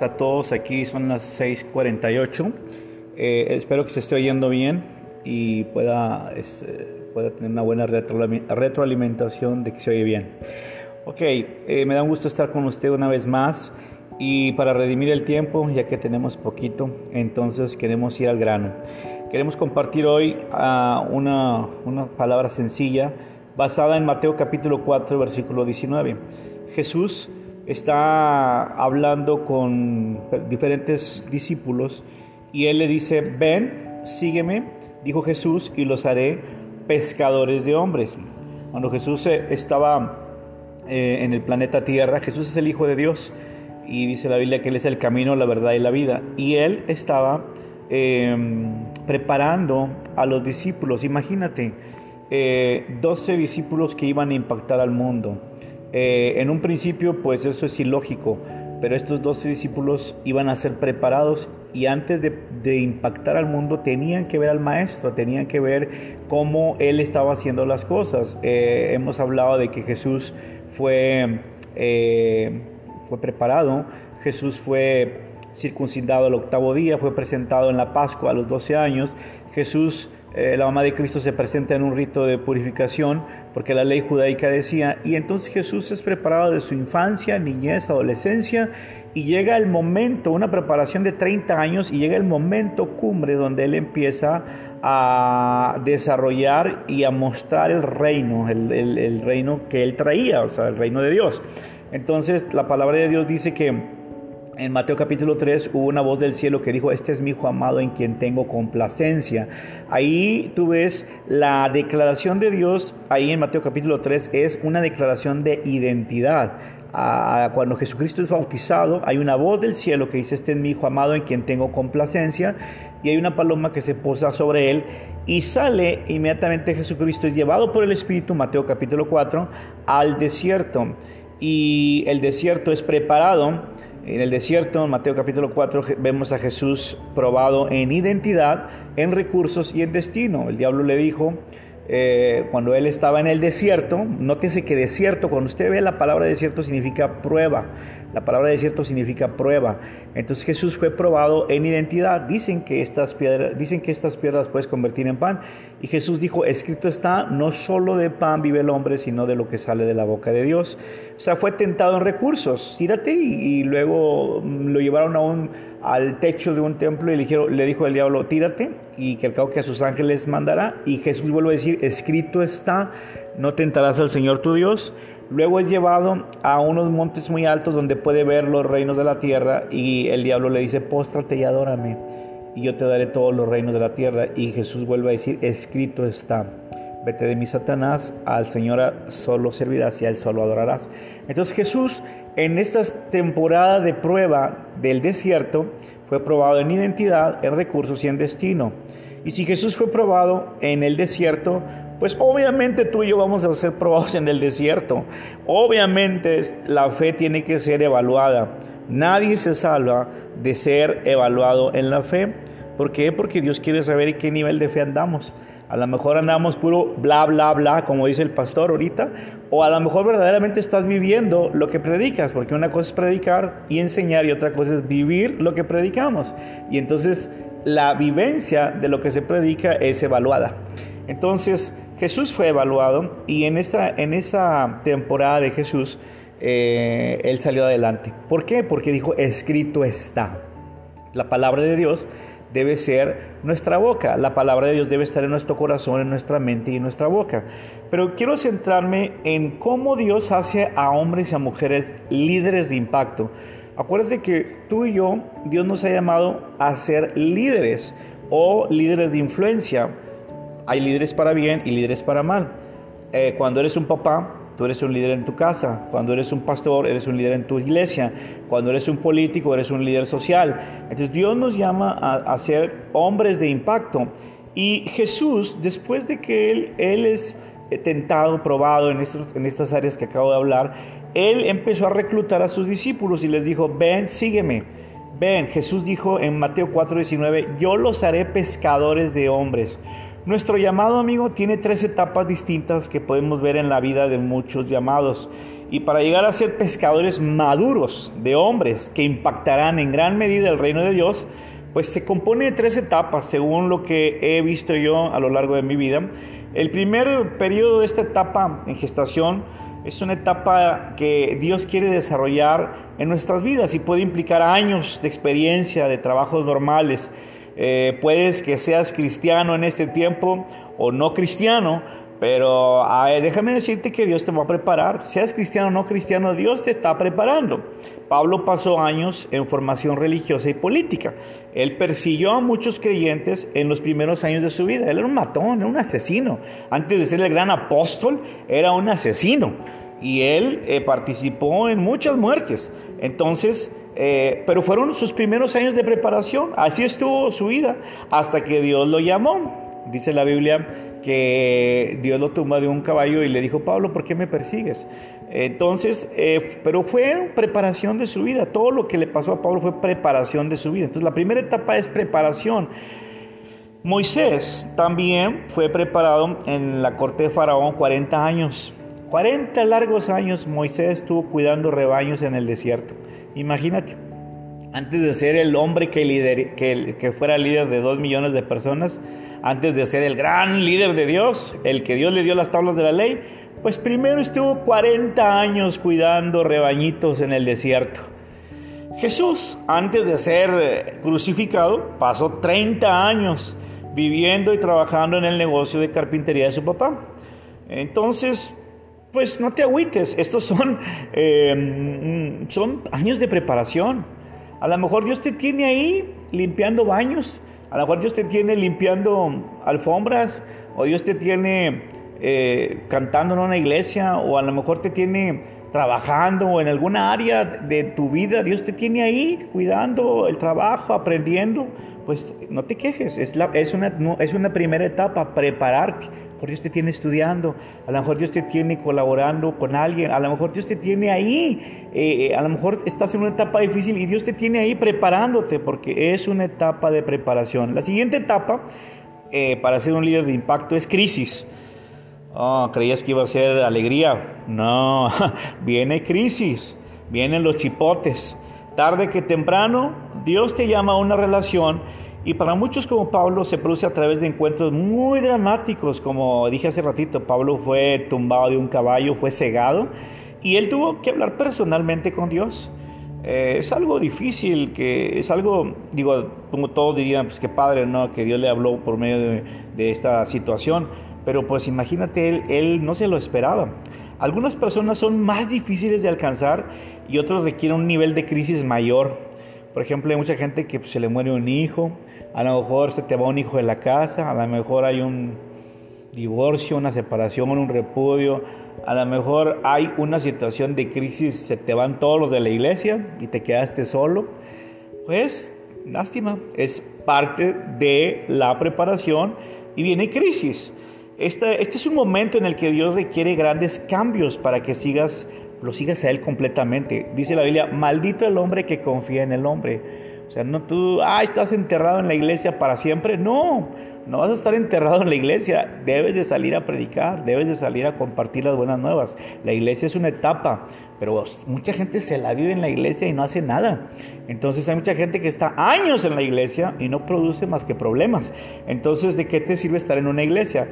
a todos, aquí son las 6:48. Eh, espero que se esté oyendo bien y pueda, eh, pueda tener una buena retroalimentación de que se oye bien. Ok, eh, me da un gusto estar con usted una vez más y para redimir el tiempo, ya que tenemos poquito, entonces queremos ir al grano. Queremos compartir hoy uh, una, una palabra sencilla basada en Mateo capítulo 4, versículo 19. Jesús está hablando con diferentes discípulos y él le dice, ven, sígueme, dijo Jesús, y los haré pescadores de hombres. Cuando Jesús eh, estaba eh, en el planeta Tierra, Jesús es el Hijo de Dios y dice la Biblia que Él es el camino, la verdad y la vida. Y Él estaba em, preparando a los discípulos, imagínate, 12 eh, discípulos que iban a impactar al mundo. Eh, en un principio, pues eso es ilógico, pero estos doce discípulos iban a ser preparados y antes de, impactar al mundo tenían que ver al maestro, tenían que ver cómo él estaba haciendo las cosas. Eh, hemos hablado de que Jesús fue, eh, fue preparado, Jesús fue circuncidado al octavo día, fue presentado en la Pascua a los 12 años, Jesús la mamá de Cristo se presenta en un rito de purificación porque la ley judaica decía, y entonces Jesús es preparado de su infancia, niñez, adolescencia, y llega el momento, una preparación de 30 años, y llega el momento cumbre donde él empieza a desarrollar y a mostrar el reino, el, reino que él traía, o sea, el reino de Dios. Entonces la palabra de Dios dice que en Mateo capítulo 3 hubo una voz del cielo que dijo, este es mi hijo amado en quien tengo complacencia. Ahí tú ves la declaración de Dios, ahí en Mateo capítulo 3 es una declaración de identidad. Cuando Jesucristo es bautizado, hay una voz del cielo que dice, este es mi hijo amado en quien tengo complacencia, y hay una paloma que se posa sobre él, y sale inmediatamente Jesucristo, es llevado por el Espíritu, Mateo capítulo 4, al desierto. Y el desierto es preparado en el desierto, en Mateo capítulo 4, vemos a Jesús probado en identidad, en recursos y en destino. El diablo le dijo, eh, cuando él estaba en el desierto, nótese que desierto, cuando usted ve la palabra desierto significa prueba. La palabra desierto significa prueba. Entonces Jesús fue probado en identidad. Dicen que estas piedras, dicen que estas piedras puedes convertir en pan. Y Jesús dijo, escrito está, no solo de pan vive el hombre, sino de lo que sale de la boca de Dios. O sea, fue tentado en recursos. Tírate y, luego lo llevaron a un, al techo de un templo y le, dijeron, le dijo el diablo, tírate y que al cabo que a sus ángeles mandará. Y Jesús vuelve a decir, escrito está, no tentarás al Señor tu Dios. Luego es llevado a unos montes muy altos donde puede ver los reinos de la tierra y el diablo le dice, póstrate y adórame y yo te daré todos los reinos de la tierra. Y Jesús vuelve a decir, escrito está, vete de mi Satanás, al Señor solo servirás y a Él solo adorarás. Entonces Jesús en esta temporada de prueba del desierto fue probado en identidad, en recursos y en destino. Y si Jesús fue probado en el desierto, pues obviamente tú y yo vamos a ser probados en el desierto. Obviamente la fe tiene que ser evaluada. Nadie se salva de ser evaluado en la fe. ¿Por qué? Porque Dios quiere saber en qué nivel de fe andamos. A lo mejor andamos puro bla, bla, bla, como dice el pastor ahorita, o a lo mejor verdaderamente estás viviendo lo que predicas, porque una cosa es predicar y enseñar y otra cosa es vivir lo que predicamos. Y entonces la vivencia de lo que se predica es evaluada. Entonces, Jesús fue evaluado y en esa, en esa temporada de Jesús, eh, él salió adelante. ¿Por qué? Porque dijo, escrito está. La palabra de Dios debe ser nuestra boca. La palabra de Dios debe estar en nuestro corazón, en nuestra mente y en nuestra boca. Pero quiero centrarme en cómo Dios hace a hombres y a mujeres líderes de impacto. Acuérdate que tú y yo, Dios nos ha llamado a ser líderes o líderes de influencia hay líderes para bien y líderes para mal. Eh, cuando eres un papá, tú eres un líder en tu casa. Cuando eres un pastor, eres un líder en tu iglesia. Cuando eres un político, eres un líder social. Entonces Dios nos llama a, ser hombres de impacto. Y Jesús, después de que Él, él es tentado, probado en, en estas áreas que acabo de hablar, Él empezó a reclutar a sus discípulos y les dijo, ven, sígueme. Ven, Jesús dijo en Mateo 4:19, yo los haré pescadores de hombres. Nuestro llamado, amigo, tiene tres etapas distintas que podemos ver en la vida de muchos llamados. Y para llegar a ser pescadores maduros de hombres que impactarán en gran medida el reino de Dios, pues se compone de tres etapas, según lo que he visto yo a lo largo de mi vida. El primer periodo de esta etapa en gestación es una etapa que Dios quiere desarrollar en nuestras vidas y puede implicar años de experiencia, de trabajos normales. Eh, puedes que seas cristiano en este tiempo o no cristiano, pero déjame decirte que Dios te va a preparar. Seas cristiano o no cristiano, Dios te está preparando. Pablo pasó años en formación religiosa y política. Él persiguió a muchos creyentes en los primeros años de su vida. Él era un matón, era un asesino. Antes de ser el gran apóstol, era un asesino. Y él eh, participó en muchas muertes. Entonces, eh, pero fueron sus primeros años de preparación. Así estuvo su vida hasta que Dios lo llamó. Dice la Biblia que Dios lo tomó de un caballo y le dijo, Pablo, ¿por qué me persigues? Entonces, eh, pero fue preparación de su vida. Todo lo que le pasó a Pablo fue preparación de su vida. Entonces, la primera etapa es preparación. Moisés también fue preparado en la corte de Faraón 40 años. 40 largos años Moisés estuvo cuidando rebaños en el desierto. Imagínate, antes de ser el hombre que, fuera líder de dos millones de personas, antes de ser el gran líder de Dios, el que Dios le dio las tablas de la ley, pues primero estuvo 40 años cuidando rebañitos en el desierto. Jesús, antes de ser eh, crucificado, pasó 30 años viviendo y trabajando en el negocio de carpintería de su papá. Entonces, pues no te agüites, estos son, eh, son años de preparación. A lo mejor Dios te tiene ahí limpiando baños, a lo mejor Dios te tiene limpiando alfombras o Dios te tiene eh, cantando en una iglesia o a lo mejor te tiene trabajando o en alguna área de tu vida. Dios te tiene ahí cuidando el trabajo, aprendiendo. Pues no te quejes, es, es, una, es una primera etapa, prepararte mejor Dios te tiene estudiando, a lo mejor Dios te tiene colaborando con alguien, a lo mejor Dios te tiene ahí, eh, eh, a lo mejor estás en una etapa difícil y Dios te tiene ahí preparándote porque es una etapa de preparación. La siguiente etapa eh, para ser un líder de impacto es crisis. Oh, ¿Creías que iba a ser alegría? No, viene crisis, vienen los chipotes. Tarde que temprano, Dios te llama a una relación y para muchos como Pablo se produce a través de encuentros muy dramáticos, como dije hace ratito, Pablo fue tumbado de un caballo, fue cegado y él tuvo que hablar personalmente con Dios. Eh, es algo difícil, que es algo, digo, como todos dirían, pues que padre, ¿no? Que Dios le habló por medio de, de esta situación, pero pues imagínate, él, él no se lo esperaba. Algunas personas son más difíciles de alcanzar y otros requieren un nivel de crisis mayor. Por ejemplo, hay mucha gente que pues, se le muere un hijo, a lo mejor se te va un hijo de la casa, a lo mejor hay un divorcio, una separación, un repudio, a lo mejor hay una situación de crisis, se te van todos los de la iglesia y te quedaste solo. Pues, lástima, es parte de la preparación y viene crisis. Este, este es un momento en el que Dios requiere grandes cambios para que sigas, lo sigas a Él completamente. Dice la Biblia, maldito el hombre que confía en el hombre o sea, no tú, ah, estás enterrado en la iglesia para siempre. No, no vas a estar enterrado en la iglesia. Debes de salir a predicar, debes de salir a compartir las buenas nuevas. La iglesia es una etapa, pero mucha gente se la vive en la iglesia y no hace nada. Entonces hay mucha gente que está años en la iglesia y no produce más que problemas. Entonces, ¿de qué te sirve estar en una iglesia?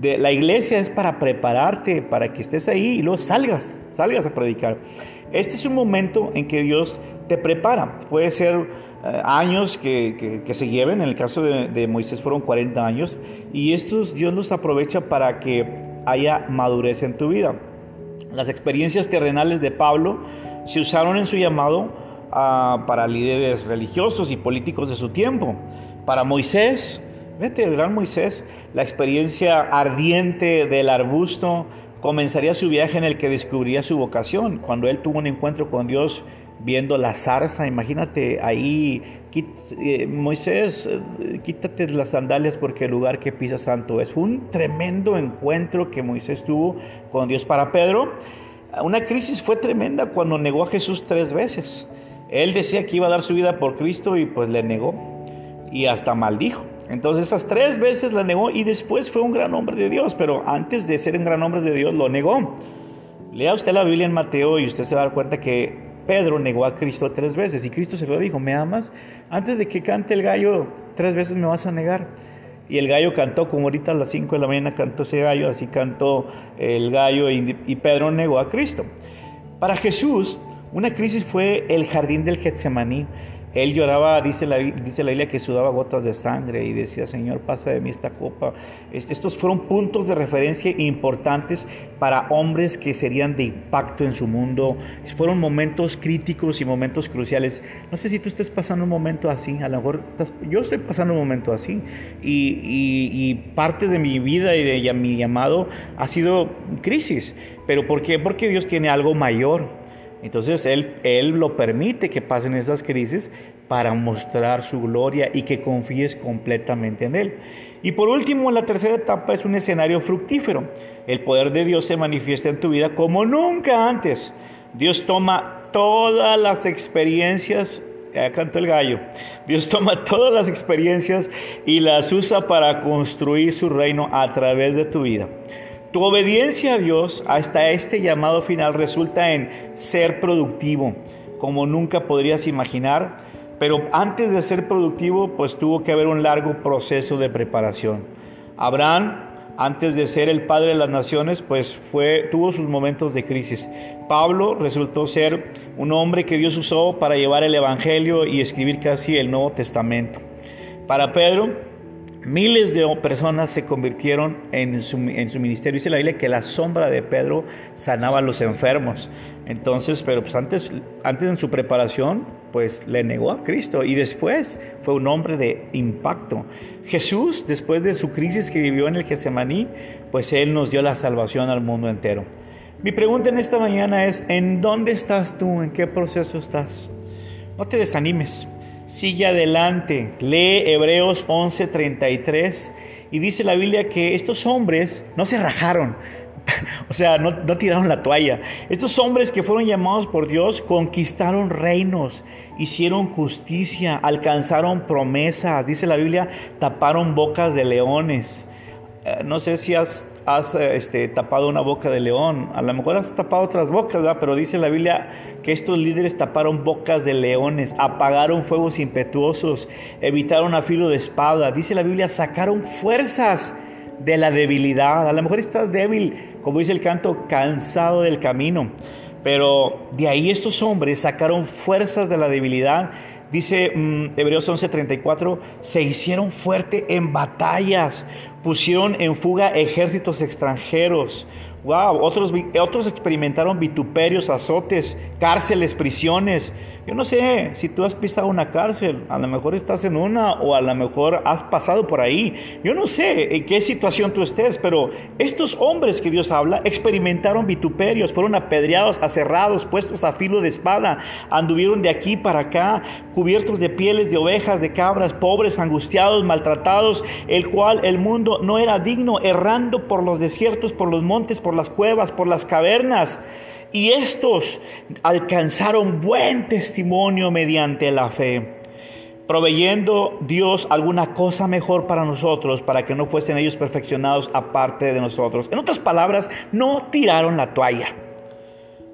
De, la iglesia es para prepararte, para que estés ahí y luego salgas, salgas a predicar. Este es un momento en que Dios te prepara. Puede ser eh, años que, se lleven, en el caso de, Moisés fueron 40 años, y estos Dios los aprovecha para que haya madurez en tu vida. Las experiencias terrenales de Pablo se usaron en su llamado ah, para líderes religiosos y políticos de su tiempo. Para Moisés, vete, el gran Moisés, la experiencia ardiente del arbusto comenzaría su viaje en el que descubriría su vocación, cuando él tuvo un encuentro con Dios viendo la zarza, imagínate ahí, eh, Moisés, eh, quítate las sandalias porque el lugar que pisa santo es. Un tremendo encuentro que Moisés tuvo con Dios. Para Pedro, una crisis fue tremenda cuando negó a Jesús tres veces. Él decía que iba a dar su vida por Cristo y pues le negó y hasta maldijo. Entonces esas tres veces la negó y después fue un gran hombre de Dios, pero antes de ser un gran hombre de Dios lo negó. Lea usted la Biblia en Mateo y usted se va a dar cuenta que Pedro negó a Cristo tres veces y Cristo se lo dijo, ¿me amas? Antes de que cante el gallo, tres veces me vas a negar. Y el gallo cantó, como ahorita a las 5 de la mañana cantó ese gallo, así cantó el gallo y, y Pedro negó a Cristo. Para Jesús, una crisis fue el jardín del Getsemaní. Él lloraba, dice la, dice la Biblia, que sudaba gotas de sangre y decía, Señor, pasa de mí esta copa. Estos fueron puntos de referencia importantes para hombres que serían de impacto en su mundo. Fueron momentos críticos y momentos cruciales. No sé si tú estés pasando un momento así, a lo mejor yo estoy pasando un momento así. Y, parte de mi vida y de mi llamado ha sido crisis. ¿Pero por qué? Porque Dios tiene algo mayor. Entonces él, él lo permite que pasen esas crisis para mostrar su gloria y que confíes completamente en Él. Y por último, la tercera etapa es un escenario fructífero. El poder de Dios se manifiesta en tu vida como nunca antes. Dios toma todas las experiencias, ya cantó el gallo, Dios toma todas las experiencias y las usa para construir su reino a través de tu vida. Tu obediencia a Dios hasta este llamado final resulta en ser productivo, como nunca podrías imaginar, pero antes de ser productivo, pues tuvo que haber un largo proceso de preparación. Abraham, antes de ser el padre de las naciones, pues tuvo sus momentos de crisis. Pablo resultó ser un hombre que Dios usó para llevar el Evangelio y escribir casi el Nuevo Testamento. Para Pedro, Miles de personas se convirtieron en su, en su, ministerio. Dice la Biblia que la sombra de Pedro sanaba a los enfermos. Entonces, pero pues antes, antes en su preparación, pues le negó a Cristo y después fue un hombre de impacto. Jesús, después de su crisis que vivió en el Getsemaní, pues Él nos dio la salvación al mundo entero. Mi pregunta en esta mañana es, ¿en dónde estás tú? ¿En qué proceso estás? No te desanimes. Sigue adelante, lee Hebreos 11:33 y dice la Biblia que estos hombres no se rajaron, o sea, no, tiraron la toalla. Estos hombres que fueron llamados por Dios conquistaron reinos, hicieron justicia, alcanzaron promesas, dice la Biblia, taparon bocas de leones. Eh, no sé si has, este, tapado una boca de león, a lo mejor has tapado otras bocas, pero dice la Biblia que estos líderes taparon bocas de leones, apagaron fuegos impetuosos, evitaron a filo de espada. Dice la Biblia, sacaron fuerzas de la debilidad. A lo mejor estás débil, como dice el canto, cansado del camino. Pero de ahí estos hombres sacaron fuerzas de la debilidad Dice mm, Hebreos 11:34, se hicieron fuerte en batallas, pusieron en fuga ejércitos extranjeros. Wow, otros, otros experimentaron vituperios, azotes, cárceles, prisiones. Yo no sé si tú has pisado una cárcel, a lo mejor estás en una o a lo mejor has pasado por ahí. Yo no sé en qué situación tú estés, pero estos hombres que Dios habla experimentaron vituperios, fueron apedreados, aserrados, puestos a filo de espada, anduvieron de aquí para acá, cubiertos de pieles de ovejas, de cabras, pobres, angustiados, maltratados, el cual el mundo no era digno, errando por los desiertos, por los montes, por las cuevas, por las cavernas. Y estos alcanzaron buen testimonio mediante la fe, proveyendo Dios alguna cosa mejor para nosotros, para que no fuesen ellos perfeccionados aparte de nosotros. En otras palabras, no tiraron la toalla.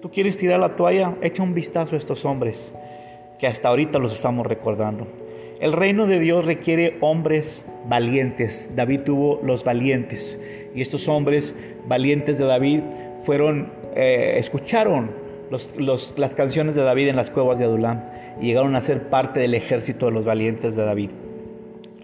¿Tú quieres tirar la toalla? Echa un vistazo a estos hombres que hasta ahorita los estamos recordando. El reino de Dios requiere hombres valientes. David tuvo los valientes. Y estos hombres valientes de David fueron eh, escucharon las canciones de David en las cuevas de Adulam y llegaron a ser parte del ejército de los valientes de David.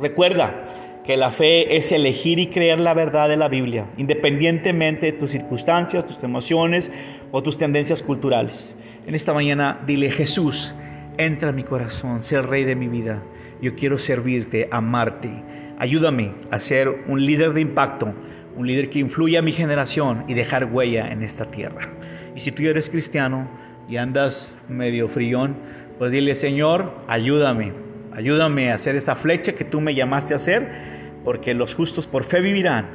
Recuerda que la fe es elegir y creer la verdad de la Biblia, independientemente de tus circunstancias, tus emociones o tus tendencias culturales. En esta mañana dile Jesús, entra en mi corazón, sé el rey de mi vida. Yo quiero servirte, amarte. Ayúdame a ser un líder de impacto un líder que influya a mi generación y dejar huella en esta tierra. Y si tú eres cristiano y andas medio frión, pues dile, Señor, ayúdame, ayúdame a hacer esa flecha que tú me llamaste a hacer, porque los justos por fe vivirán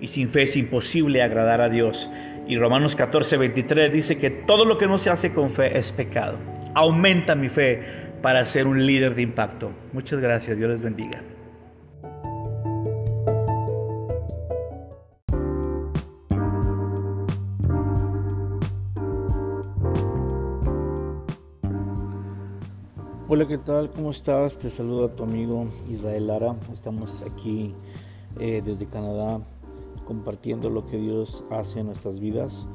y sin fe es imposible agradar a Dios. Y Romanos 14, 23 dice que todo lo que no se hace con fe es pecado. Aumenta mi fe para ser un líder de impacto. Muchas gracias, Dios les bendiga. Hola, ¿qué tal? ¿Cómo estás? Te saluda tu amigo Israel Lara. Estamos aquí eh, desde Canadá compartiendo lo que Dios hace en nuestras vidas.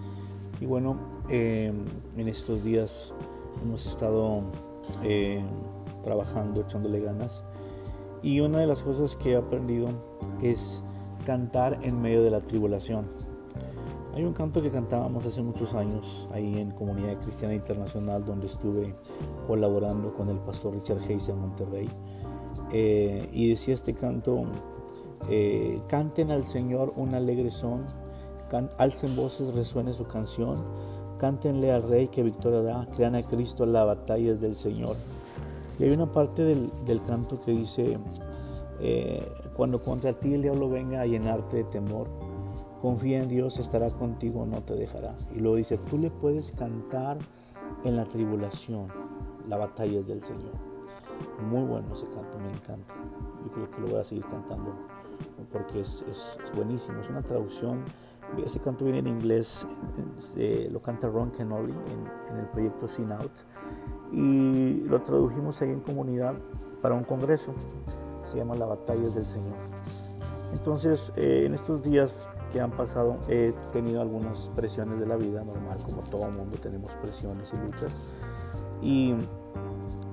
Y bueno, eh, en estos días hemos estado eh, trabajando, echándole ganas. Y una de las cosas que he aprendido es cantar en medio de la tribulación. Hay un canto que cantábamos hace muchos años ahí en Comunidad Cristiana Internacional donde estuve colaborando con el pastor Richard Hayes en Monterrey. Eh, y decía este canto, eh, canten al Señor un alegre son, alcen voces, resuene su canción, cántenle al Rey que victoria da, crean a Cristo, la batalla del Señor. Y hay una parte del, canto que dice, eh, cuando contra ti el diablo venga a llenarte de temor, confía en Dios, estará contigo, no te dejará. Y luego dice, tú le puedes cantar en la tribulación, la batalla es del Señor. Muy bueno ese canto, me encanta. Yo creo que lo voy a seguir cantando porque es, buenísimo. Es una traducción. Ese canto viene en inglés, lo canta Ron Kenoly en, en el proyecto Sin Out y lo tradujimos ahí en comunidad para un congreso. Se llama La batalla del Señor. Entonces, eh, en estos días que han pasado, he tenido algunas presiones de la vida, normal, como todo mundo tenemos presiones y luchas. Y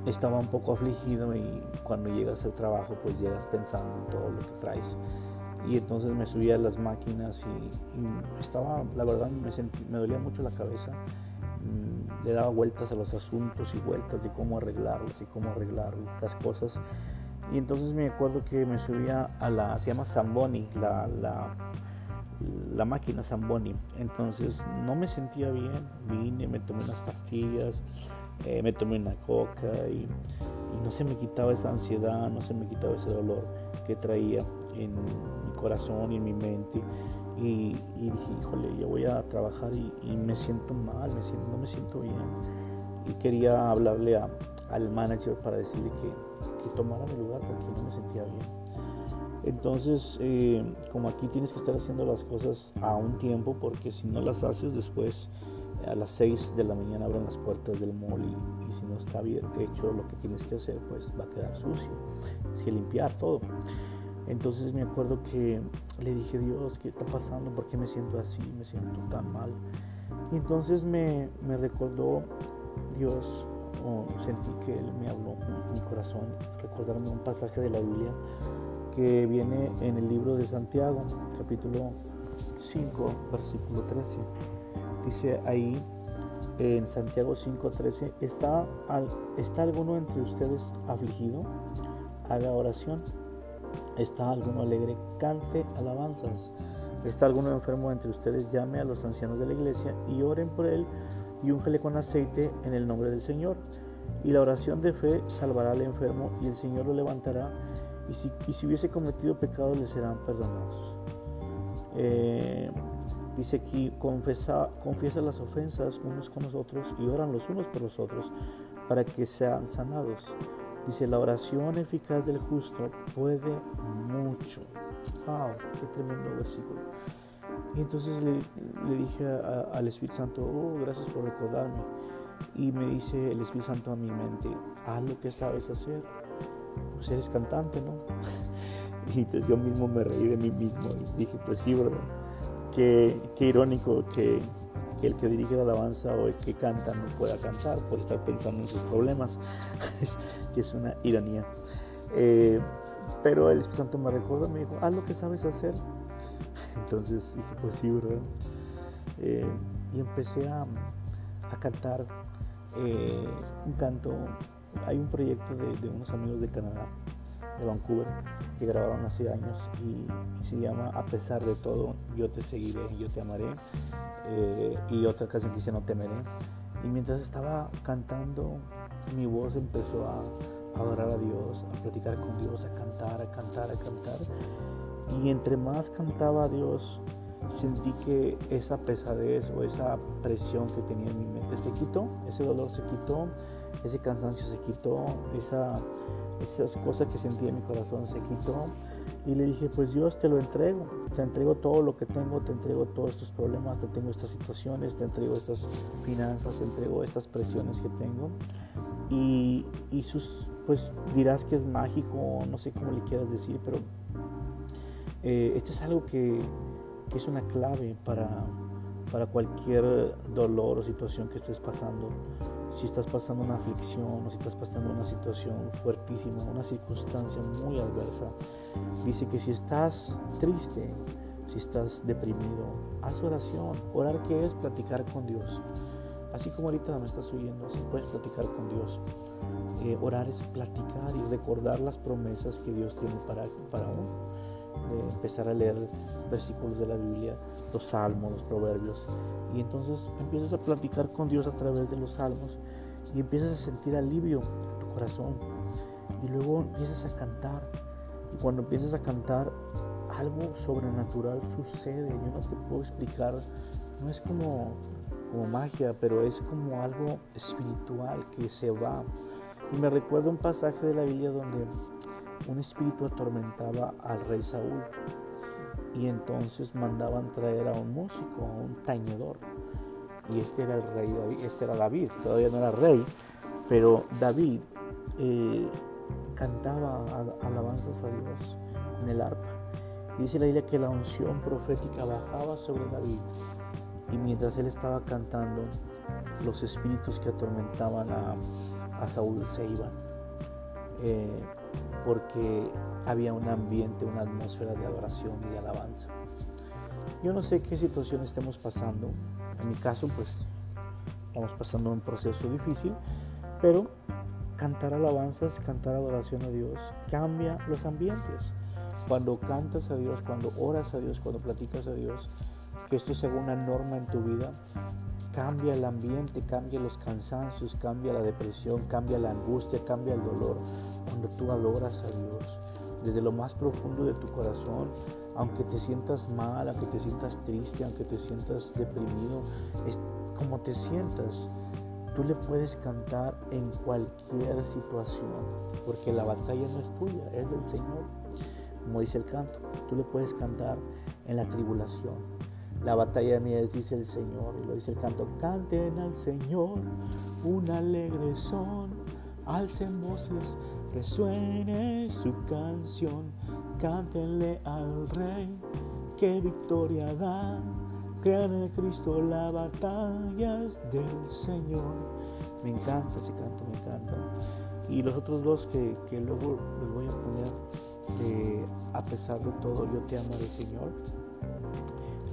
estaba un poco afligido y cuando llegas al trabajo, pues llegas pensando en todo lo que traes. Y entonces me subí a las máquinas y, estaba, la verdad, me, sentí, me dolía mucho la cabeza Mm, le daba vueltas a los asuntos y vueltas de cómo arreglarlos y cómo arreglar las cosas. Y entonces me acuerdo que me subía a la, se llama Zamboni, la, la, la máquina Zamboni. Entonces no me sentía bien, vine, me tomé unas pastillas, eh, me tomé una coca y, no se me quitaba esa ansiedad, no se me quitaba ese dolor que traía en mi corazón y en mi mente. Y, dije, híjole, yo voy a trabajar y, me siento mal, me siento, no me siento bien. Y quería hablarle a, al manager para decirle que, que, tomara mi lugar porque no me sentía bien. Entonces, eh, como aquí tienes que estar haciendo las cosas a un tiempo, porque si no las haces después, a las 6 de la mañana abren las puertas del mall y, si no está bien hecho lo que tienes que hacer, pues va a quedar sucio. Tienes que limpiar todo. Entonces me acuerdo que le dije, Dios, ¿qué está pasando? ¿Por qué me siento así? Me siento tan mal. Y entonces me, recordó Dios, o sentí que Él me habló mi corazón, recordarme un pasaje de la Biblia que viene en el libro de Santiago, capítulo 5, versículo 13. Dice ahí, en Santiago 5:13, ¿está, ¿está alguno entre ustedes afligido? Haga oración ¿Está alguno alegre? Cante alabanzas. ¿Está alguno enfermo entre ustedes? Llame a los ancianos de la iglesia y oren por él y úngele con aceite en el nombre del Señor. Y la oración de fe salvará al enfermo y el Señor lo levantará. Y si, si hubiese cometido pecados le serán perdonados. Eh, dice aquí, confesa, confiesa las ofensas unos con los otros y oran los unos por los otros para que sean sanados. Dice, la oración eficaz del justo puede mucho. ¡Wow! ¡Qué tremendo versículo! Y entonces le, dije al Espíritu Santo, oh, gracias por recordarme. Y me dice el Espíritu Santo a mi mente, haz lo que sabes hacer. Pues eres cantante, ¿no? y entonces yo mismo me reí de mí mismo y dije, pues sí, ¿verdad? Qué, qué irónico que el que dirige la alabanza o el que canta no pueda cantar por estar pensando en sus problemas, que es una ironía. Eh, pero el Espíritu Santo me recuerda, me dijo, haz lo que sabes hacer. Entonces dije, pues sí, ¿verdad? Eh, y empecé a, a cantar eh, un canto. Hay un proyecto de, unos amigos de Canadá de Vancouver que grabaron hace años y, se llama A pesar de todo, yo te seguiré, yo te amaré. Eh, y otra canción que dice No temeré. Y mientras estaba cantando, mi voz empezó a, a adorar a Dios, a platicar con Dios, a cantar, a cantar, a cantar. Y entre más cantaba a Dios, sentí que esa pesadez o esa presión que tenía en mi mente se quitó, ese dolor se quitó, ese cansancio se quitó, esa esas cosas que sentía en mi corazón se quitó y le dije, pues Dios te lo entrego, te entrego todo lo que tengo, te entrego todos estos problemas, te tengo estas situaciones, te entrego estas finanzas, te entrego estas presiones que tengo. y, sus, pues dirás que es mágico, no sé cómo le quieras decir, pero eh, esto es algo que, que es una clave para, para cualquier dolor o situación que estés pasando. Si estás pasando una aflicción o si estás pasando una situación fuertísima, una circunstancia muy adversa, dice que si estás triste, si estás deprimido, haz oración. Orar que es platicar con Dios. Así como ahorita me estás oyendo, si puedes platicar con Dios. Eh, orar es platicar y recordar las promesas que Dios tiene para, para uno de empezar a leer versículos de la Biblia, los salmos, los proverbios. Y entonces empiezas a platicar con Dios a través de los salmos y empiezas a sentir alivio en tu corazón. Y luego empiezas a cantar. Y cuando empiezas a cantar, algo sobrenatural sucede. Yo no te puedo explicar. No es como, como magia, pero es como algo espiritual que se va. Y me recuerdo un pasaje de la Biblia donde un espíritu atormentaba al rey Saúl y entonces mandaban traer a un músico, a un tañedor. Y este era el rey David, este era David, todavía no era rey, pero David eh, cantaba alabanzas a Dios en el arpa. Dice la Biblia que la unción profética bajaba sobre David y mientras él estaba cantando, los espíritus que atormentaban a, Saúl se iban. Eh, porque había un ambiente, una atmósfera de adoración y de alabanza. Yo no sé qué situación estemos pasando. En mi caso, pues estamos pasando un proceso difícil, pero cantar alabanzas, cantar adoración a Dios, cambia los ambientes. Cuando cantas a Dios, cuando oras a Dios, cuando platicas a Dios, que esto sea una norma en tu vida, cambia el ambiente, cambia los cansancios, cambia la depresión, cambia la angustia, cambia el dolor. Cuando tú adoras a Dios desde lo más profundo de tu corazón, aunque te sientas mal, aunque te sientas triste, aunque te sientas deprimido, es como te sientas, tú le puedes cantar en cualquier situación, porque la batalla no es tuya, es del Señor. Como dice el canto, tú le puedes cantar en la tribulación, la batalla mía es, dice el Señor, y lo dice el canto, canten al Señor un alegre son, alcen voces, resuene su canción, cántenle al Rey que victoria da, crean en Cristo la batalla del Señor. Me encanta ese canto, me encanta. Y los otros dos que, luego les voy a poner, eh, a pesar de todo, yo te amaré Señor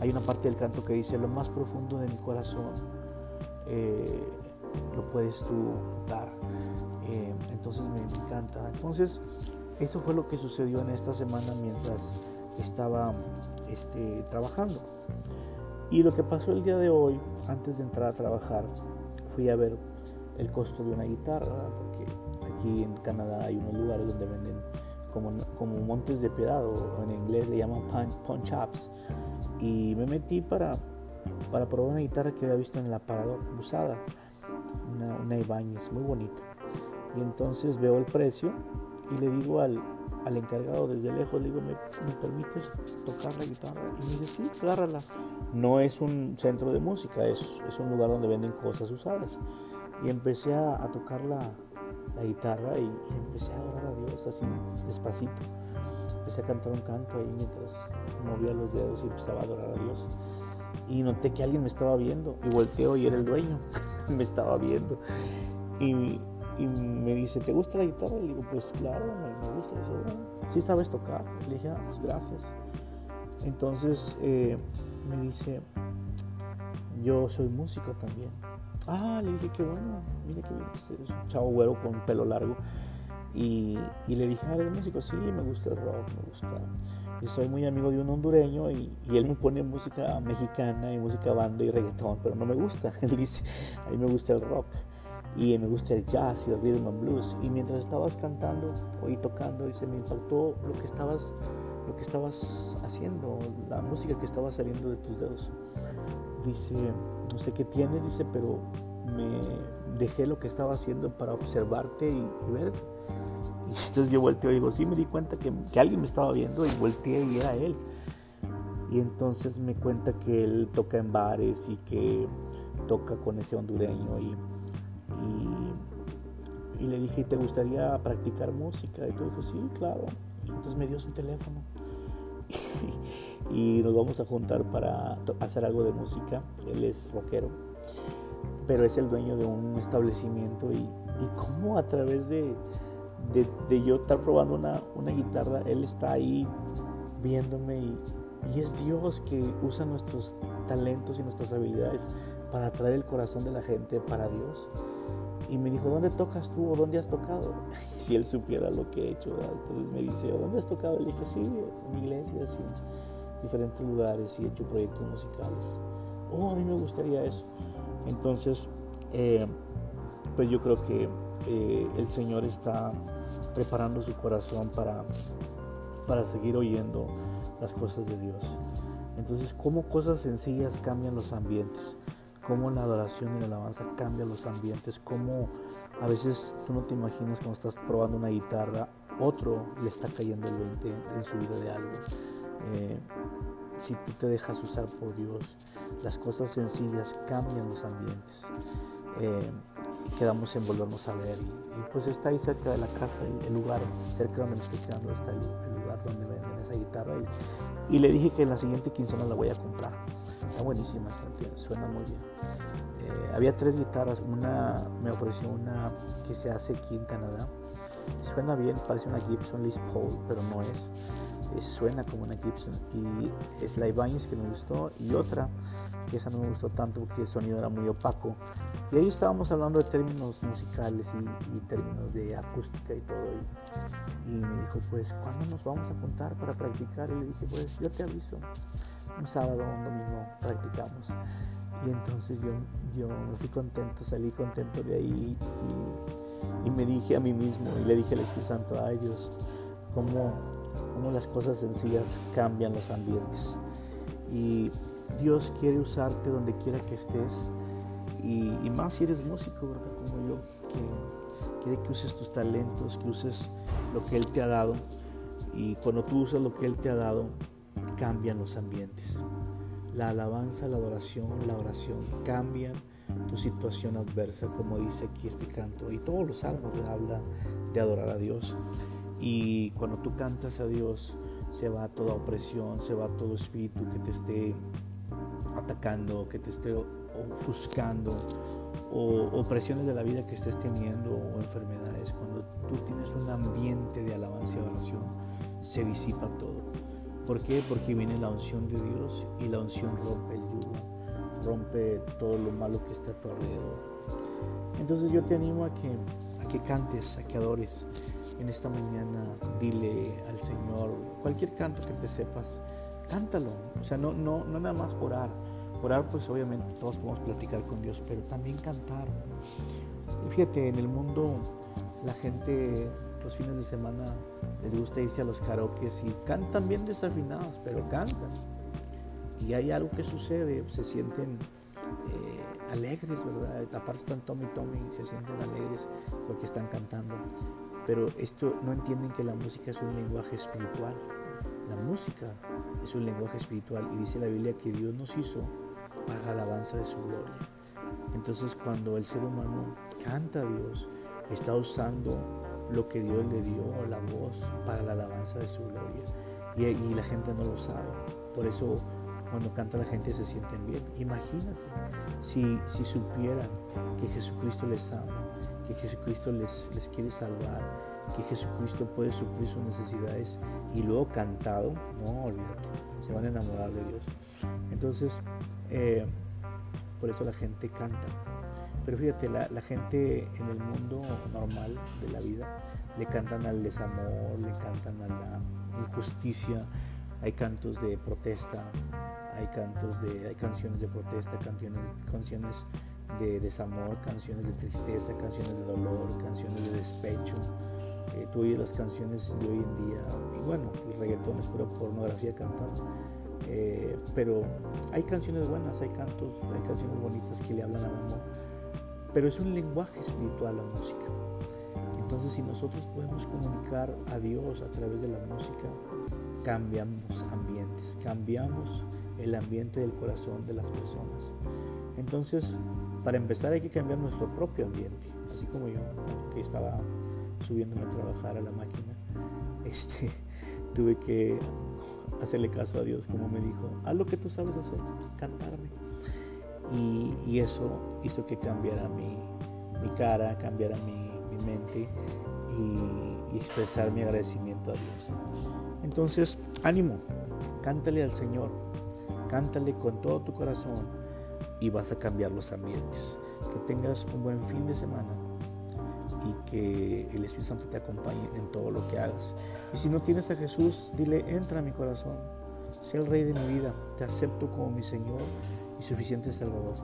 hay una parte del canto que dice, lo más profundo de mi corazón eh, lo puedes tú dar. Eh, entonces me, encanta. Entonces, eso fue lo que sucedió en esta semana mientras estaba este, trabajando. Y lo que pasó el día de hoy, antes de entrar a trabajar, fui a ver el costo de una guitarra, porque aquí en Canadá hay unos lugares donde venden como, como montes de piedad, o en inglés le llaman punch, ups y me metí para, para probar una guitarra que había visto en el aparador usada, una, una Ibanez muy bonita. Y entonces veo el precio y le digo al, al encargado desde lejos, le digo, ¿me, ¿me, permites tocar la guitarra? Y me dice, sí, agárrala. No es un centro de música, es, es un lugar donde venden cosas usadas. Y empecé a, a tocar la, la guitarra y, y, empecé a adorar a Dios así despacito empecé a cantar un canto ahí mientras movía los dedos y empezaba a adorar a Dios. Y noté que alguien me estaba viendo y volteo y era el dueño. me estaba viendo. Y, y, me dice, ¿te gusta la guitarra? Le digo, pues claro, me, gusta. Bueno, ¿sí sabes tocar? Le dije, ah, pues gracias. Entonces eh, me dice, yo soy músico también. Ah, le dije, qué bueno, mire que este es un chavo güero con pelo largo. Y, le dije, ¿eres músico? Sí, me gusta el rock, me gusta. Y soy muy amigo de un hondureño y, él me pone música mexicana y música banda y reggaetón, pero no me gusta. Él dice, a mí me gusta el rock y me gusta el jazz y el rhythm and blues. Y mientras estabas cantando y tocando, dice, me impactó lo que estabas, lo que estabas haciendo, la música que estaba saliendo de tus dedos. Dice, no sé qué tiene, dice, pero me dejé lo que estaba haciendo para observarte y, ver. Y entonces yo volteo y digo, sí me di cuenta que, alguien me estaba viendo y volteé y era él. Y entonces me cuenta que él toca en bares y que toca con ese hondureño y, y le dije, ¿te gustaría practicar música? Y tú dijo, sí, claro. Entonces me dio su teléfono. y nos vamos a juntar para hacer algo de música. Él es rockero, pero es el dueño de un establecimiento y, y cómo a través de, de, yo estar probando una, una, guitarra, él está ahí viéndome y, y es Dios que usa nuestros talentos y nuestras habilidades para atraer el corazón de la gente para Dios. Y me dijo, ¿dónde tocas tú o dónde has tocado? si él supiera lo que he hecho, entonces me dice, ¿dónde has tocado? Le dije, sí, en iglesias y en diferentes lugares y he hecho proyectos musicales. Oh, a mí me gustaría eso. Entonces, eh, pues yo creo que eh, el Señor está preparando su corazón para, para seguir oyendo las cosas de Dios. Entonces, cómo cosas sencillas cambian los ambientes, cómo la adoración y la alabanza cambian los ambientes, cómo a veces tú no te imaginas cuando estás probando una guitarra, otro le está cayendo el 20 en su vida de algo. Eh, si tú te dejas usar por Dios, las cosas sencillas cambian los ambientes. Eh, y quedamos en volvernos a ver. Y, pues está ahí cerca de la casa, el, lugar, cerca donde me estoy quedando está el, lugar donde venden esa guitarra. Y, le dije que en la siguiente quincena la voy a comprar. Está buenísima, suena muy bien. Eh, había tres guitarras, una me ofreció una que se hace aquí en Canadá. Suena bien, parece una Gibson Les Paul, pero no es suena como una Gibson y es la Ibanez que me gustó y otra que esa no me gustó tanto porque el sonido era muy opaco y ahí estábamos hablando de términos musicales y, términos de acústica y todo y, me dijo pues ¿cuándo nos vamos a juntar para practicar? y le dije pues yo te aviso un sábado o un domingo practicamos y entonces yo, yo me fui contento, salí contento de ahí y, y me dije a mí mismo y le dije al Espíritu Santo, ay Dios, ¿cómo, cómo las cosas sencillas cambian los ambientes. Y Dios quiere usarte donde quiera que estés. Y, más si eres músico, ¿verdad? Como yo, que quiere que uses tus talentos, que uses lo que Él te ha dado. Y cuando tú usas lo que Él te ha dado, cambian los ambientes. La alabanza, la adoración, la oración cambian tu situación adversa, como dice aquí este canto. Y todos los salmos hablan de adorar a Dios. Y cuando tú cantas a Dios, se va toda opresión, se va todo espíritu que te esté atacando, que te esté ofuscando, o opresiones de la vida que estés teniendo, o enfermedades. Cuando tú tienes un ambiente de alabanza y oración, se disipa todo. ¿Por qué? Porque viene la unción de Dios y la unción rompe el yugo, rompe todo lo malo que está a tu alrededor. Entonces yo te animo a que, a que cantes, a que adores. En esta mañana dile al Señor cualquier canto que te sepas, cántalo. O sea, no, no, no nada más orar. Orar pues obviamente todos podemos platicar con Dios, pero también cantar. fíjate, en el mundo la gente los fines de semana les gusta irse a los karaoke y cantan bien desafinados, pero cantan. Y hay algo que sucede, se sienten eh, alegres, ¿verdad? Aparte están Tommy Tommy se sienten alegres porque están cantando. Pero esto no entienden que la música es un lenguaje espiritual. La música es un lenguaje espiritual y dice la Biblia que Dios nos hizo para la alabanza de su gloria. Entonces cuando el ser humano canta a Dios, está usando lo que Dios le dio, la voz, para la alabanza de su gloria. Y, la gente no lo sabe. Por eso cuando canta la gente se sienten bien. Imagínate si, si supieran que Jesucristo les ama, que Jesucristo les, les quiere salvar, que Jesucristo puede suplir sus necesidades y luego cantado, no olvídate, se van a enamorar de Dios. Entonces, eh, por eso la gente canta. Pero fíjate, la, la, gente en el mundo normal de la vida le cantan al desamor, le cantan a la injusticia, hay cantos de protesta, hay cantos de, hay canciones de protesta, canciones, canciones de desamor, canciones de tristeza, canciones de dolor, canciones de despecho. Eh, tú oyes las canciones de hoy en día, y bueno, el reggaetón es pura pornografía cantar, eh, pero hay canciones buenas, hay cantos, hay canciones bonitas que le hablan al amor, pero es un lenguaje espiritual la música. Entonces, si nosotros podemos comunicar a Dios a través de la música, cambiamos ambientes, cambiamos el ambiente del corazón de las personas. Entonces, para empezar hay que cambiar nuestro propio ambiente, así como yo, que estaba subiéndome a trabajar a la máquina, este, tuve que hacerle caso a Dios, como me dijo, haz lo que tú sabes hacer, cantarme. Y, eso hizo que cambiara mi, cara, cambiara mi, mente y, y expresar mi agradecimiento a Dios. Entonces, ánimo, cántale al Señor, cántale con todo tu corazón y vas a cambiar los ambientes. Que tengas un buen fin de semana y que el Espíritu Santo te acompañe en todo lo que hagas. Y si no tienes a Jesús, dile, entra a mi corazón, sé el Rey de mi vida, te acepto como mi Señor suficiente Salvador.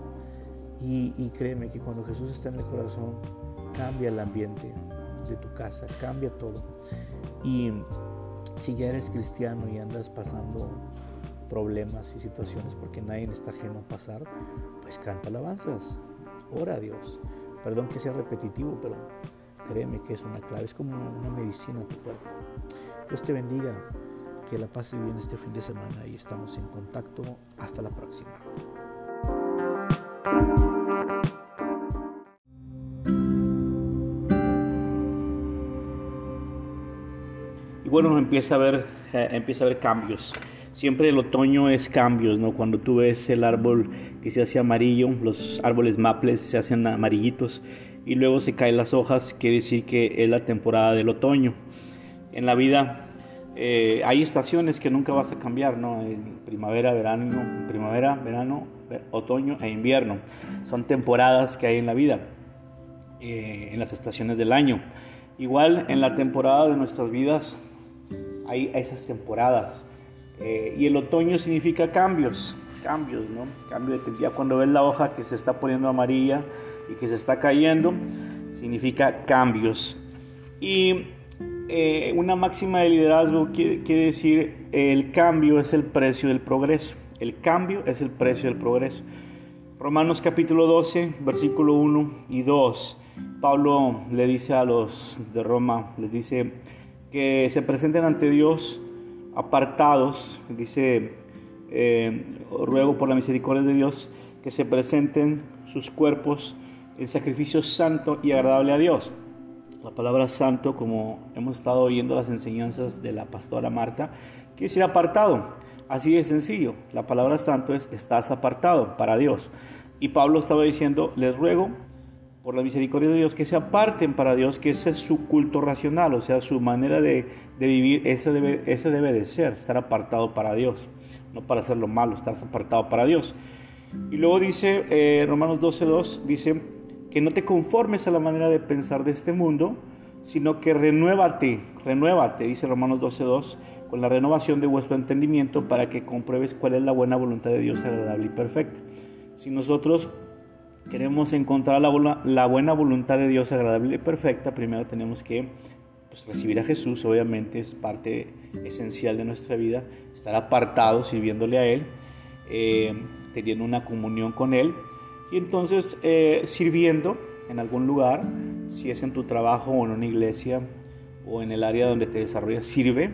Y, y créeme que cuando Jesús está en el corazón, cambia el ambiente de tu casa, cambia todo. Y si ya eres cristiano y andas pasando problemas y situaciones porque nadie está ajeno a pasar, pues canta alabanzas, ora a Dios. Perdón que sea repetitivo, pero créeme que es una clave, es como una medicina a tu cuerpo. Dios te bendiga, que la pases bien este fin de semana y estamos en contacto. Hasta la próxima. Y bueno, empieza a ver, eh, empieza a ver cambios. Siempre el otoño es cambios, ¿no? Cuando tú ves el árbol que se hace amarillo, los árboles maples se hacen amarillitos y luego se caen las hojas, quiere decir que es la temporada del otoño. En la vida eh, hay estaciones que nunca vas a cambiar, ¿no? primavera, verano, primavera, verano, otoño e invierno. Son temporadas que hay en la vida, eh, en las estaciones del año. Igual en la temporada de nuestras vidas hay esas temporadas. Eh, y el otoño significa cambios, cambios, ¿no? Cambio de ya cuando ves la hoja que se está poniendo amarilla y que se está cayendo, significa cambios. Y eh, una máxima de liderazgo quiere, decir el cambio es el precio del progreso. El cambio es el precio del progreso. Romanos capítulo 12, versículo 1 y 2. Pablo le dice a los de Roma, les dice, que se presenten ante Dios apartados, dice, eh, ruego por la misericordia de Dios, que se presenten sus cuerpos en sacrificio santo y agradable a Dios. La palabra santo, como hemos estado oyendo las enseñanzas de la pastora Marta, quiere decir apartado. Así de sencillo. La palabra santo es estás apartado para Dios. Y Pablo estaba diciendo, les ruego por la misericordia de Dios, que se aparten para Dios, que ese es su culto racional, o sea, su manera de, vivir, ese debe, debe de ser, estar apartado para Dios, no para hacer lo malo, estar apartado para Dios. Y luego dice, eh, Romanos 12.2, dice, que no te conformes a la manera de pensar de este mundo, sino que renuévate, renuévate, dice Romanos 12.2, con la renovación de vuestro entendimiento para que compruebes cuál es la buena voluntad de Dios agradable y perfecta. Si nosotros queremos encontrar la, buena voluntad de Dios agradable y perfecta, primero tenemos que pues, recibir a Jesús, obviamente es parte esencial de nuestra vida, estar apartado sirviéndole a Él, eh, teniendo una comunión con Él y entonces eh, sirviendo en algún lugar, si es en tu trabajo o en una iglesia o en el área donde te desarrollas, sirve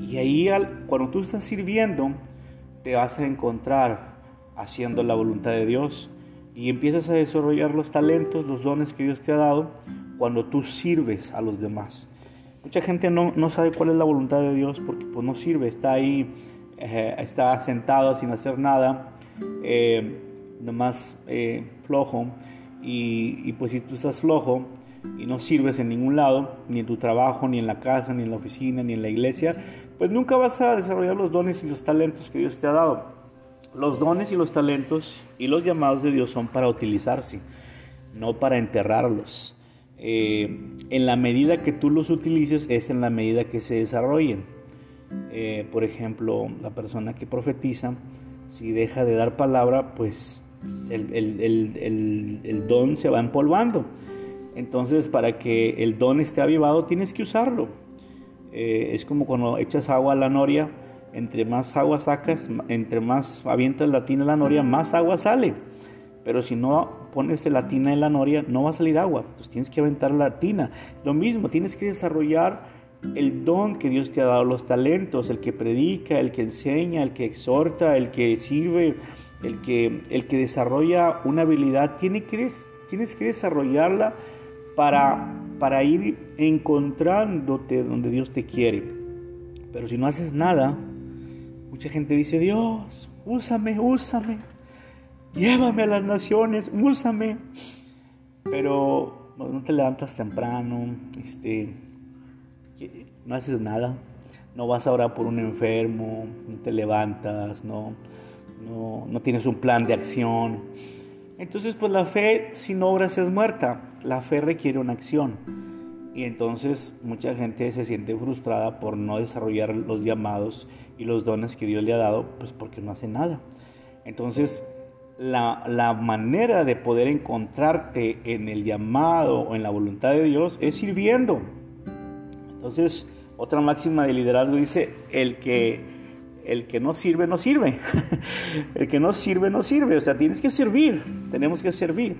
y ahí cuando tú estás sirviendo te vas a encontrar haciendo la voluntad de Dios y empiezas a desarrollar los talentos, los dones que Dios te ha dado cuando tú sirves a los demás. Mucha gente no, no sabe cuál es la voluntad de Dios porque pues no sirve, está ahí, eh, está sentado sin hacer nada, eh, nomás eh, flojo. Y, y, pues si tú estás flojo y no sirves en ningún lado, ni en tu trabajo, ni en la casa, ni en la oficina, ni en la iglesia, pues nunca vas a desarrollar los dones y los talentos que Dios te ha dado. Los dones y los talentos y los llamados de Dios son para utilizarse, no para enterrarlos. Eh, en la medida que tú los utilices es en la medida que se desarrollen. Eh, por ejemplo, la persona que profetiza, si deja de dar palabra, pues el, don se va empolvando. Entonces, para que el don esté avivado, tienes que usarlo. Eh, es como cuando echas agua a la noria, entre más agua sacas, entre más avientas la tina en la noria, más agua sale. Pero si no pones la tina en la noria, no va a salir agua. Entonces tienes que aventar la tina. Lo mismo, tienes que desarrollar el don que Dios te ha dado, los talentos, el que predica, el que enseña, el que exhorta, el que sirve, el que, el que desarrolla una habilidad, que, tienes que desarrollarla para, para ir encontrándote donde Dios te quiere. Pero si no haces nada, mucha gente dice, Dios, úsame, úsame, llévame a las naciones, úsame. Pero no te levantas temprano, este, no haces nada, no vas a orar por un enfermo, no te levantas, no, no, no tienes un plan de acción. Entonces, pues la fe sin obras es muerta. La fe requiere una acción. Y entonces mucha gente se siente frustrada por no desarrollar los llamados y los dones que Dios le ha dado, pues porque no hace nada. Entonces, la, la, manera de poder encontrarte en el llamado o en la voluntad de Dios es sirviendo. Entonces, otra máxima de liderazgo dice, el que, el que no sirve, no sirve. el que no sirve, no sirve. O sea, tienes que servir, tenemos que servir.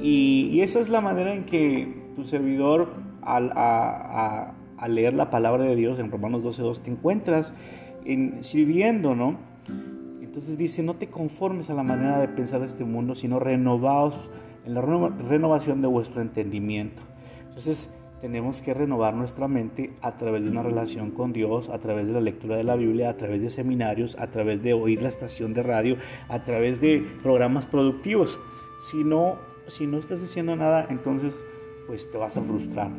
Y, esa es la manera en que tu servidor, al, a, leer la palabra de Dios en Romanos 12.2, te encuentras en, sirviendo, ¿no? Entonces dice, no te conformes a la manera de pensar de este mundo, sino renovaos en la renovación de vuestro entendimiento. Entonces, tenemos que renovar nuestra mente a través de una relación con Dios, a través de la lectura de la Biblia, a través de seminarios, a través de oír la estación de radio, a través de programas productivos. Si no, si no estás haciendo nada, entonces pues te vas a frustrar.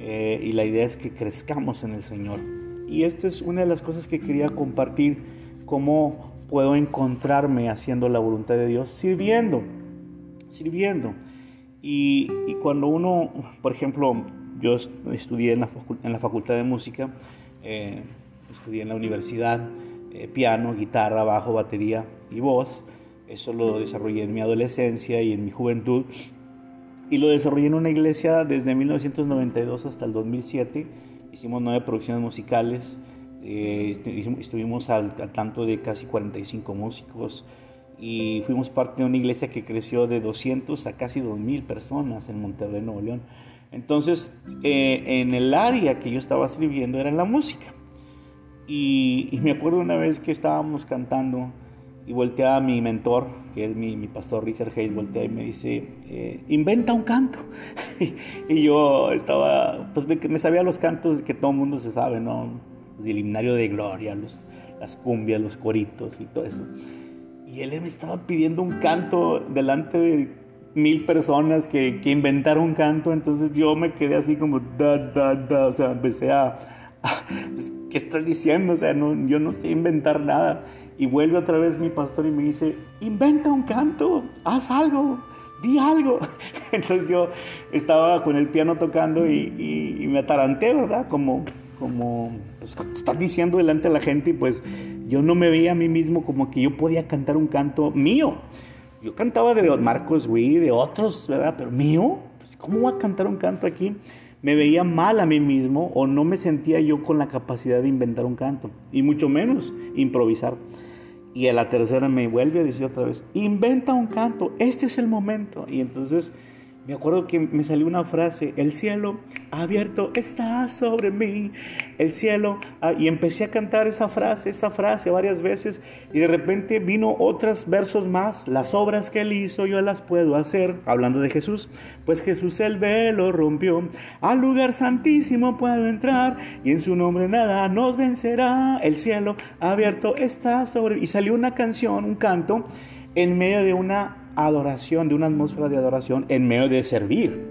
Eh, y la idea es que crezcamos en el Señor. Y esta es una de las cosas que quería compartir, cómo puedo encontrarme haciendo la voluntad de Dios, sirviendo, sirviendo. Y, y cuando uno, por ejemplo, yo estudié en la, en la Facultad de Música, eh, estudié en la universidad eh, piano, guitarra, bajo, batería y voz. Eso lo desarrollé en mi adolescencia y en mi juventud. Y lo desarrollé en una iglesia desde 1992 hasta el 2007. Hicimos nueve producciones musicales. Eh, estuvimos al, al, tanto de casi 45 músicos y fuimos parte de una iglesia que creció de 200 a casi 2.000 personas en Monterrey, Nuevo León. Entonces, eh, en el área que yo estaba escribiendo era la música. Y, me acuerdo una vez que estábamos cantando y voltea a mi mentor, que es mi, pastor Richard Hayes, voltea y me dice, eh, inventa un canto. y yo estaba, pues me sabía los cantos que todo el mundo se sabe, ¿no? El himnario de gloria, las cumbias, los coritos y todo eso. Y él me estaba pidiendo un canto delante de mil personas que, que inventaron canto, entonces yo me quedé así como, da, da, da, o sea, empecé a, pues, ¿qué estás diciendo? O sea, no, yo no sé inventar nada. Y vuelve otra vez mi pastor y me dice, inventa un canto, haz algo, di algo. Entonces yo estaba con el piano tocando y, y, me ataranté, ¿verdad? Como, como, pues, estás diciendo delante de la gente y pues yo no me veía a mí mismo como que yo podía cantar un canto mío. Yo cantaba de Marcos Witt, de otros, ¿verdad? Pero mío, pues, ¿cómo voy a cantar un canto aquí? Me veía mal a mí mismo o no me sentía yo con la capacidad de inventar un canto, y mucho menos improvisar. Y a la tercera me vuelve a decir otra vez, inventa un canto, este es el momento. Y entonces me acuerdo que me salió una frase, el cielo abierto está sobre mí, el cielo, ah, y empecé a cantar esa frase, esa frase varias veces, y de repente vino otros versos más, las obras que él hizo yo las puedo hacer, hablando de Jesús, pues Jesús el velo rompió, al lugar santísimo puedo entrar, y en su nombre nada nos vencerá, el cielo abierto está sobre mí, y salió una canción, un canto, en medio de una adoración, de una atmósfera de adoración en medio de servir.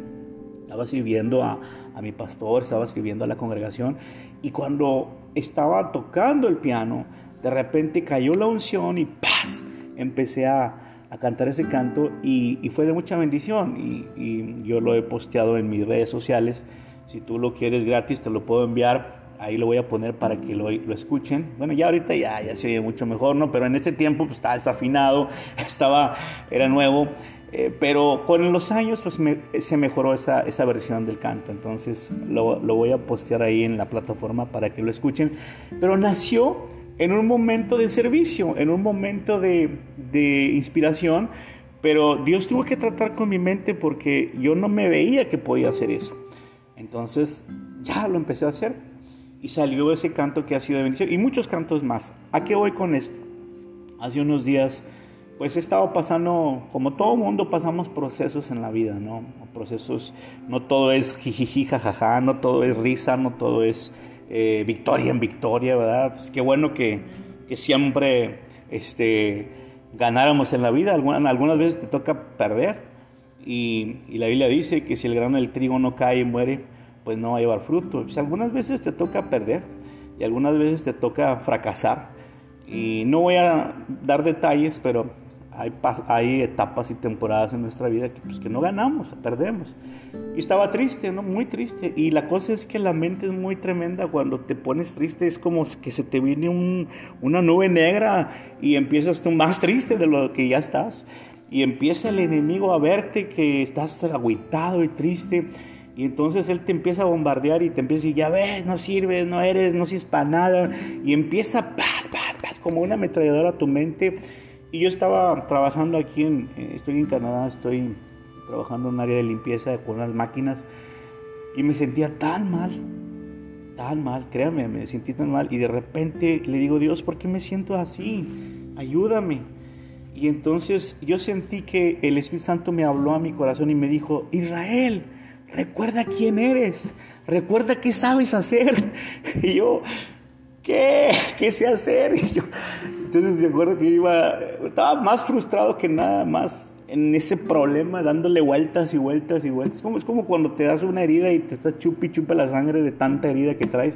Estaba sirviendo a, mi pastor, estaba sirviendo a la congregación y cuando estaba tocando el piano, de repente cayó la unción y ¡paz! Empecé a, cantar ese canto y, fue de mucha bendición y, yo lo he posteado en mis redes sociales. Si tú lo quieres gratis, te lo puedo enviar ahí lo voy a poner para que lo, lo, escuchen. Bueno, ya ahorita ya, ya se oye mucho mejor, ¿no? Pero en ese tiempo pues, estaba desafinado, estaba, era nuevo. Eh, pero con los años pues se mejoró esa, esa, versión del canto, entonces lo, lo, voy a postear ahí en la plataforma para que lo escuchen. Pero nació en un momento de servicio, en un momento de, de inspiración, pero Dios tuvo que tratar con mi mente porque yo no me veía que podía hacer eso. Entonces ya lo empecé a hacer. Y salió ese canto que ha sido de bendición. Y muchos cantos más. ¿A qué voy con esto? Hace unos días, pues he estado pasando, como todo mundo, pasamos procesos en la vida, ¿no? Procesos, no todo es jijiji, jajaja, no todo es risa, no todo es eh, victoria en victoria, ¿verdad? Pues qué bueno que, que siempre este, ganáramos en la vida. Algunas, veces te toca perder. Y, y, la Biblia dice que si el grano del trigo no cae y muere, pues no va a llevar fruto. Pues algunas veces te toca perder y algunas veces te toca fracasar. Y no voy a dar detalles, pero hay, hay etapas y temporadas en nuestra vida que, pues, que no ganamos, perdemos. Y estaba triste, ¿no? Muy triste. Y la cosa es que la mente es muy tremenda. Cuando te pones triste es como que se te viene un, una nube negra y empiezas tú más triste de lo que ya estás. Y empieza el enemigo a verte que estás agüitado y triste. Y entonces él te empieza a bombardear y te empieza a decir, ya ves, no sirves, no eres, no sirves para nada. Y empieza, paz, paz, paz, como una ametralladora a tu mente. Y yo estaba trabajando aquí, en, estoy en Canadá, estoy trabajando en un área de limpieza con unas máquinas. Y me sentía tan mal, tan mal, créanme, me sentí tan mal. Y de repente le digo, Dios, ¿por qué me siento así? Ayúdame. Y entonces yo sentí que el Espíritu Santo me habló a mi corazón y me dijo, Israel, recuerda quién eres, recuerda qué sabes hacer. Y yo, ¿qué? ¿Qué sé hacer? Y yo, entonces me acuerdo que iba, estaba más frustrado que nada, más en ese problema, dándole vueltas y vueltas y vueltas. Como, es como cuando te das una herida y te estás chupi chupa la sangre de tanta herida que traes.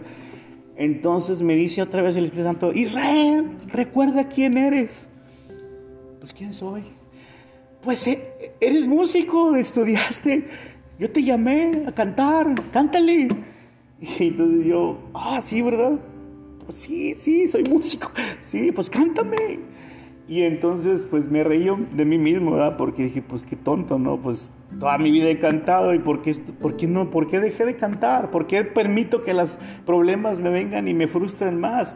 Entonces me dice otra vez el Espíritu Santo, Israel, recuerda quién eres. Pues quién soy. Pues eh, eres músico, estudiaste yo te llamé a cantar, cántale. Y entonces yo, ah, sí, ¿verdad? Pues sí, sí, soy músico. Sí, pues cántame. Y entonces, pues me reí de mí mismo, ¿verdad? Porque dije, pues qué tonto, ¿no? Pues toda mi vida he cantado y ¿por qué, por qué no? ¿Por qué dejé de cantar? ¿Por qué permito que los problemas me vengan y me frustren más?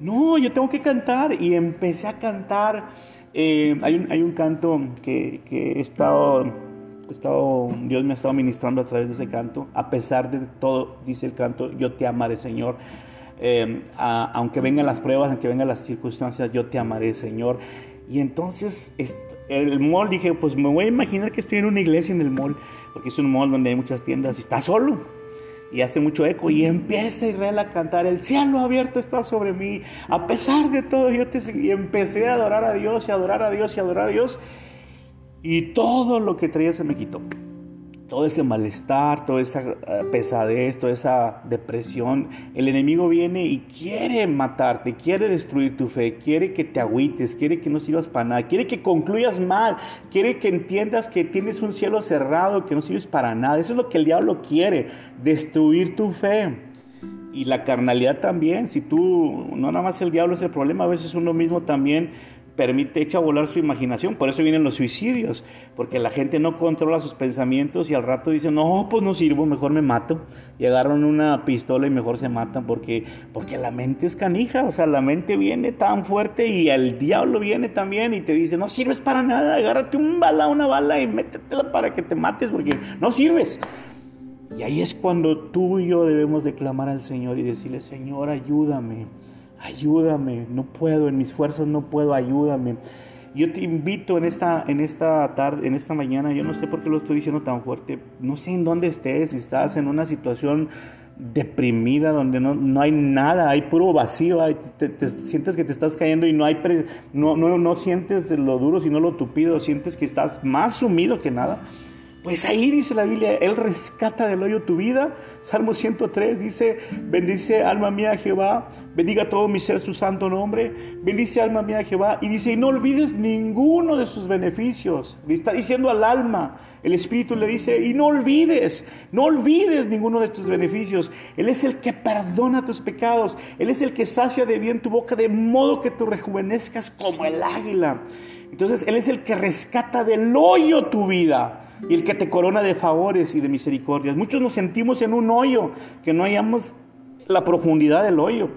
No, yo tengo que cantar. Y empecé a cantar. Eh, hay, un, hay un canto que, que he estado estado, Dios me ha estado ministrando a través de ese canto. A pesar de todo, dice el canto, yo te amaré, Señor. Eh, aunque vengan las pruebas, aunque vengan las circunstancias, yo te amaré, Señor. Y entonces, el mall, dije, pues me voy a imaginar que estoy en una iglesia en el mall, porque es un mall donde hay muchas tiendas y está solo. Y hace mucho eco y empieza Israel a cantar, el cielo abierto está sobre mí, a pesar de todo yo te y empecé a adorar a Dios y adorar a Dios y adorar a Dios y todo lo que traía se me quitó. Todo ese malestar, toda esa eh, pesadez, toda esa depresión. El enemigo viene y quiere matarte, quiere destruir tu fe, quiere que te agüites, quiere que no sirvas para nada, quiere que concluyas mal, quiere que entiendas que tienes un cielo cerrado, que no sirves para nada. Eso es lo que el diablo quiere, destruir tu fe y la carnalidad también. Si tú, no nada más el diablo es el problema, a veces uno mismo también permite, echa a volar su imaginación. Por eso vienen los suicidios, porque la gente no controla sus pensamientos y al rato dice, no, pues no sirvo, mejor me mato. Y agarran una pistola y mejor se matan porque, porque la mente es canija, o sea, la mente viene tan fuerte y el diablo viene también y te dice, no sirves para nada, agárrate un bala, una bala y métetela para que te mates porque no sirves. Y ahí es cuando tú y yo debemos de clamar al Señor y decirle, Señor, ayúdame ayúdame, no puedo, en mis fuerzas no puedo, ayúdame. Yo te invito en esta, en esta tarde, en esta mañana, yo no sé por qué lo estoy diciendo tan fuerte, no sé en dónde estés, si estás en una situación deprimida, donde no, no hay nada, hay puro vacío, te, sientes que te estás cayendo y no, hay no, no, no sientes lo duro, sino lo tupido, sientes que estás más sumido que nada. Pues ahí dice la Biblia, Él rescata del hoyo tu vida. Salmo 103 dice, bendice alma mía Jehová, bendiga todo mi ser su santo nombre, bendice alma mía Jehová. Y dice, y no olvides ninguno de sus beneficios. Le está diciendo al alma, el Espíritu le dice, y no olvides, no olvides ninguno de tus beneficios. Él es el que perdona tus pecados, Él es el que sacia de bien tu boca, de modo que tú rejuvenezcas como el águila. Entonces Él es el que rescata del hoyo tu vida y el que te corona de favores y de misericordias. Muchos nos sentimos en un hoyo, que no hayamos la profundidad del hoyo.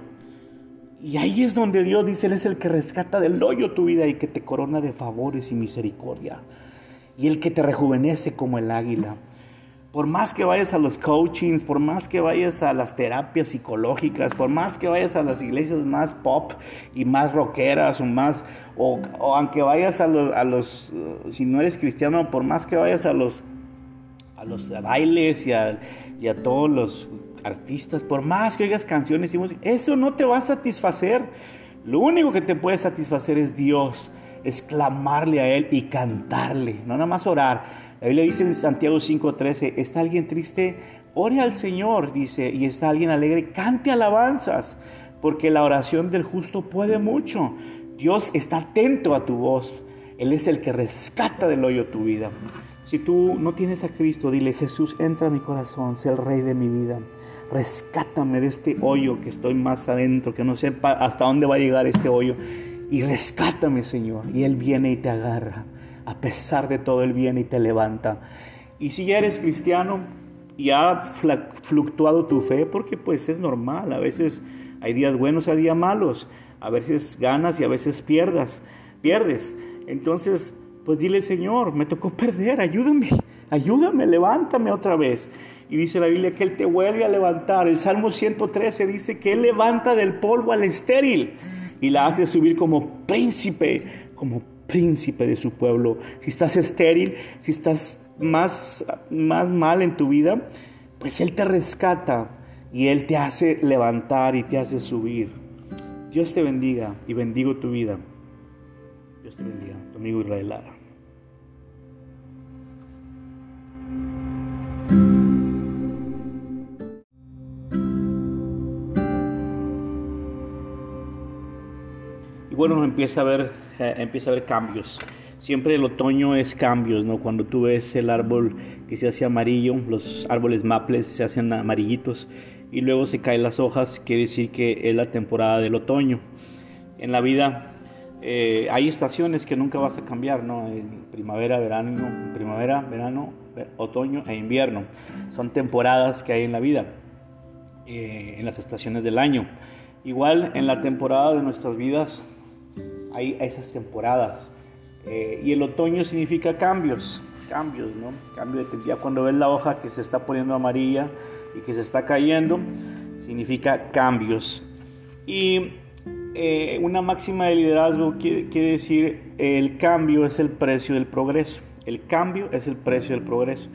Y ahí es donde Dios dice, Él es el que rescata del hoyo tu vida y que te corona de favores y misericordia. Y el que te rejuvenece como el águila. Por más que vayas a los coachings, por más que vayas a las terapias psicológicas, por más que vayas a las iglesias más pop y más rockeras o más, o, aunque vayas a los, a los, si no eres cristiano, por más que vayas a los, a los bailes y a, y a todos los artistas, por más que oigas canciones y música, eso no te va a satisfacer. Lo único que te puede satisfacer es Dios, es clamarle a Él y cantarle, no nada más orar la Biblia dice en Santiago 5:13, está alguien triste, ore al Señor, dice, y está alguien alegre, cante alabanzas, porque la oración del justo puede mucho. Dios está atento a tu voz. Él es el que rescata del hoyo tu vida. Si tú no tienes a Cristo, dile, Jesús, entra a mi corazón, sé el rey de mi vida. Rescátame de este hoyo que estoy más adentro, que no sé hasta dónde va a llegar este hoyo. Y rescátame, Señor. Y Él viene y te agarra a pesar de todo el bien y te levanta. Y si ya eres cristiano y ha fluctuado tu fe, porque pues es normal, a veces hay días buenos, hay días malos, a veces ganas y a veces pierdas, pierdes. Entonces, pues dile, Señor, me tocó perder, ayúdame, ayúdame, levántame otra vez. Y dice la Biblia que Él te vuelve a levantar. El Salmo 113 dice que Él levanta del polvo al estéril y la hace subir como príncipe, como príncipe de su pueblo. Si estás estéril, si estás más, más mal en tu vida, pues Él te rescata y Él te hace levantar y te hace subir. Dios te bendiga y bendigo tu vida. Dios te bendiga, tu amigo Israel Lara. Bueno, empieza a ver empieza a haber cambios. Siempre el otoño es cambios, ¿no? Cuando tú ves el árbol que se hace amarillo, los árboles maples se hacen amarillitos y luego se caen las hojas, quiere decir que es la temporada del otoño. En la vida eh, hay estaciones que nunca vas a cambiar, ¿no? primavera, verano, primavera, verano, otoño e invierno. Son temporadas que hay en la vida, eh, en las estaciones del año. Igual en la temporada de nuestras vidas hay esas temporadas. Eh, y el otoño significa cambios, cambios, ¿no? Cambio de ya cuando ves la hoja que se está poniendo amarilla y que se está cayendo, significa cambios. Y eh, una máxima de liderazgo quiere, quiere, decir el cambio es el precio del progreso. El cambio es el precio del progreso.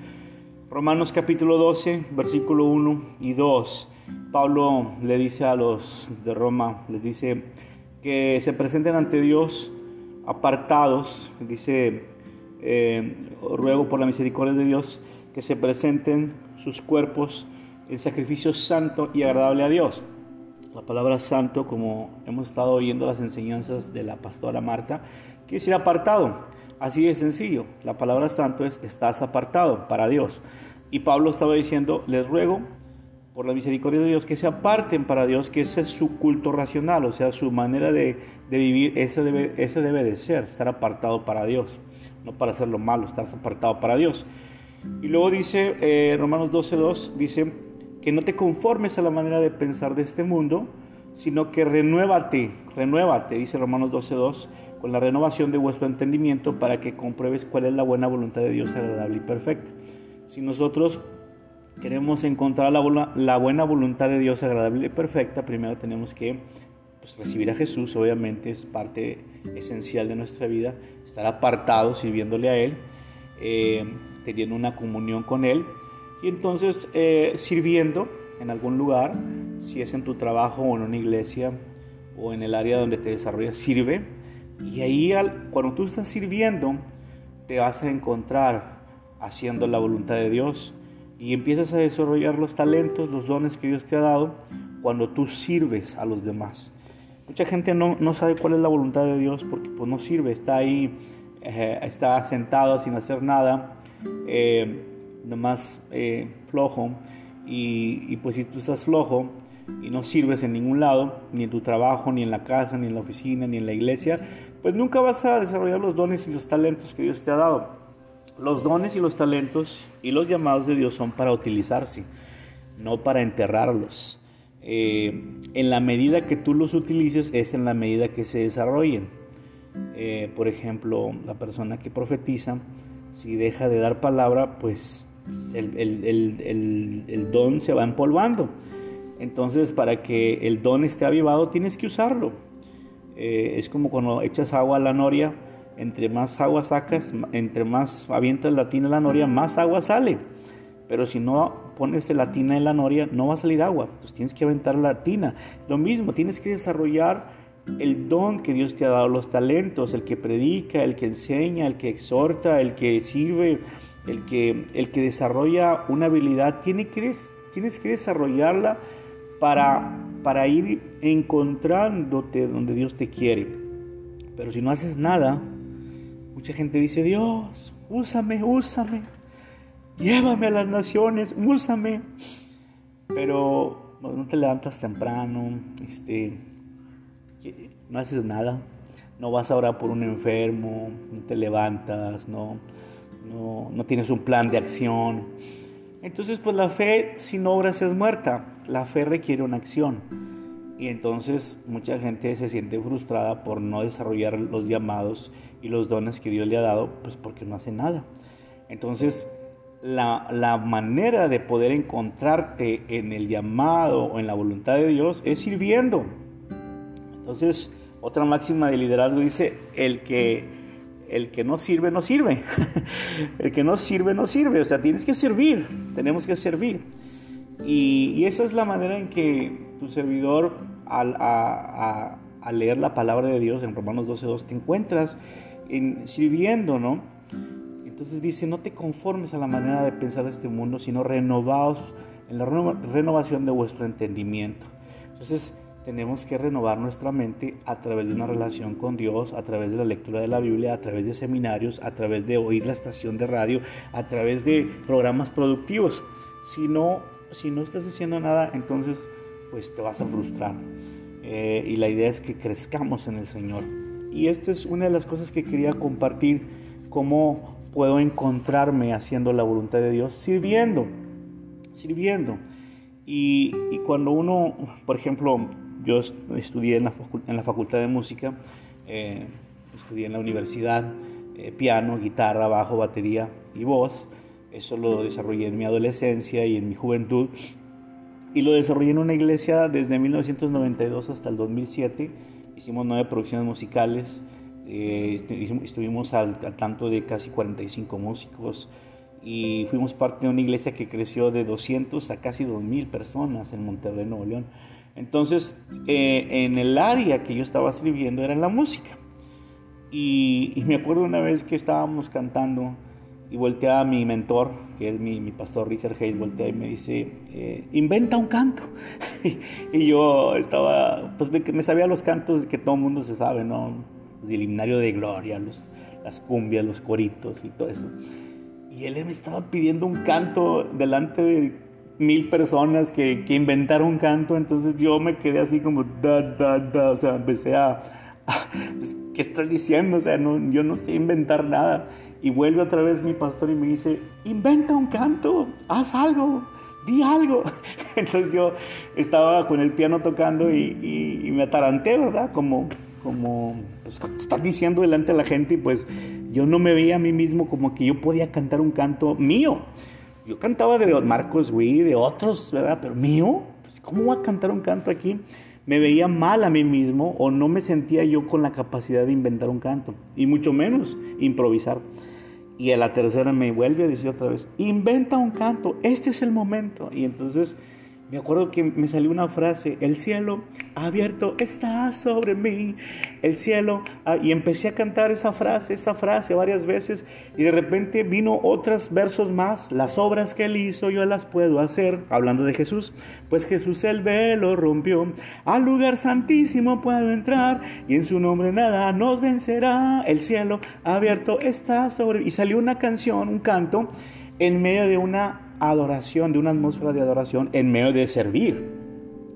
Romanos capítulo 12, versículo 1 y 2. Pablo le dice a los de Roma, les dice, que se presenten ante Dios apartados, dice, eh, ruego por la misericordia de Dios, que se presenten sus cuerpos en sacrificio santo y agradable a Dios. La palabra santo, como hemos estado oyendo las enseñanzas de la pastora Marta, quiere decir apartado. Así de sencillo. La palabra santo es estás apartado para Dios. Y Pablo estaba diciendo, les ruego por la misericordia de Dios, que se aparten para Dios, que ese es su culto racional, o sea, su manera de, vivir, ese debe, ese debe de ser, estar apartado para Dios, no para hacer lo malo, estar apartado para Dios. Y luego dice, eh, Romanos 12.2, dice, que no te conformes a la manera de pensar de este mundo, sino que renuévate, renuévate, dice Romanos 12.2, con la renovación de vuestro entendimiento para que compruebes cuál es la buena voluntad de Dios agradable y perfecta. Si nosotros queremos encontrar la, buena voluntad de Dios agradable y perfecta, primero tenemos que pues, recibir a Jesús, obviamente es parte esencial de nuestra vida, estar apartado sirviéndole a Él, eh, teniendo una comunión con Él. Y entonces eh, sirviendo en algún lugar, si es en tu trabajo o en una iglesia o en el área donde te desarrollas, sirve. Y ahí cuando tú estás sirviendo te vas a encontrar haciendo la voluntad de Dios y empiezas a desarrollar los talentos, los dones que Dios te ha dado cuando tú sirves a los demás. Mucha gente no, no sabe cuál es la voluntad de Dios porque pues no sirve, está ahí, eh, está sentado sin hacer nada, eh, nomás eh, flojo y, y pues si tú estás flojo y no sirves en ningún lado, ni en tu trabajo, ni en la casa, ni en la oficina, ni en la iglesia, pues nunca vas a desarrollar los dones y los talentos que Dios te ha dado. Los dones y los talentos y los llamados de Dios son para utilizarse, no para enterrarlos. Eh, en la medida que tú los utilices es en la medida que se desarrollen. Eh, por ejemplo, la persona que profetiza, si deja de dar palabra, pues el, don se va empolvando. Entonces, para que el don esté avivado, tienes que usarlo. Eh, es como cuando echas agua a la noria, entre más agua sacas, entre más avientas la tina a la noria, más agua sale. Pero si no pones la tina en la noria, no va a salir agua. Entonces tienes que aventar la tina. Lo mismo, tienes que desarrollar el don que Dios te ha dado, los talentos, el que predica, el que enseña, el que exhorta, el que sirve, el que, el que desarrolla una habilidad. Tiene que, tienes que desarrollarla para, para ir encontrándote donde Dios te quiere. Pero si no haces nada, mucha gente dice, Dios, úsame, úsame llévame a las naciones, úsame. Pero no te levantas temprano, este, no haces nada, no vas a orar por un enfermo, no te levantas, no, no, no tienes un plan de acción. Entonces, pues la fe sin obras es muerta, la fe requiere una acción. Y entonces mucha gente se siente frustrada por no desarrollar los llamados y los dones que Dios le ha dado, pues porque no hace nada. Entonces, la, manera de poder encontrarte en el llamado o en la voluntad de Dios es sirviendo. Entonces, otra máxima de liderazgo dice, el que, el que no sirve, no sirve. el que no sirve, no sirve. O sea, tienes que servir, tenemos que servir. Y, esa es la manera en que tu servidor, al, leer la palabra de Dios en Romanos 12.2, te encuentras en, sirviendo, ¿no? Entonces dice, no te conformes a la manera de pensar de este mundo, sino renovaos en la renovación de vuestro entendimiento. Entonces tenemos que renovar nuestra mente a través de una relación con Dios, a través de la lectura de la Biblia, a través de seminarios, a través de oír la estación de radio, a través de programas productivos. Si no, si no estás haciendo nada, entonces pues te vas a frustrar. Eh, y la idea es que crezcamos en el Señor. Y esta es una de las cosas que quería compartir, como puedo encontrarme haciendo la voluntad de Dios, sirviendo, sirviendo. Y, cuando uno, por ejemplo, yo estudié en la, en la Facultad de Música, eh, estudié en la universidad, eh, piano, guitarra, bajo, batería y voz. Eso lo desarrollé en mi adolescencia y en mi juventud. Y lo desarrollé en una iglesia desde 1992 hasta el 2007. Hicimos nueve producciones musicales eh, estuvimos al, tanto de casi 45 músicos y fuimos parte de una iglesia que creció de 200 a casi 2.000 personas en Monterrey, Nuevo León. Entonces, eh, en el área que yo estaba escribiendo era la música. Y, me acuerdo una vez que estábamos cantando y voltea a mi mentor, que es mi, pastor Richard Hayes, voltea y me dice, eh, inventa un canto. y yo estaba, pues me sabía los cantos que todo el mundo se sabe, ¿no? el himnario de gloria, los, las cumbias, los coritos y todo eso. Y él me estaba pidiendo un canto delante de mil personas que, que inventaron un canto, entonces yo me quedé así como, da, da, da, o sea, empecé a, pues, ¿qué estás diciendo? O sea, no, yo no sé inventar nada. Y vuelve otra vez mi pastor y me dice, inventa un canto, haz algo, di algo. Entonces yo estaba con el piano tocando y, y, y me ataranté, ¿verdad? Como, como pues, estar diciendo delante de la gente y pues yo no me veía a mí mismo como que yo podía cantar un canto mío. Yo cantaba de Marcos Witt, de otros, ¿verdad? Pero mío, pues ¿cómo voy a cantar un canto aquí? Me veía mal a mí mismo o no me sentía yo con la capacidad de inventar un canto y mucho menos improvisar. Y a la tercera me vuelve a decir otra vez, inventa un canto, este es el momento. Y entonces me acuerdo que me salió una frase, el cielo abierto está sobre mí, el cielo, ah, y empecé a cantar esa frase, esa frase varias veces, y de repente vino otros versos más, las obras que él hizo yo las puedo hacer, hablando de Jesús, pues Jesús el velo rompió, al lugar santísimo puedo entrar, y en su nombre nada nos vencerá, el cielo abierto está sobre mí, y salió una canción, un canto, en medio de una adoración, de una atmósfera de adoración en medio de servir.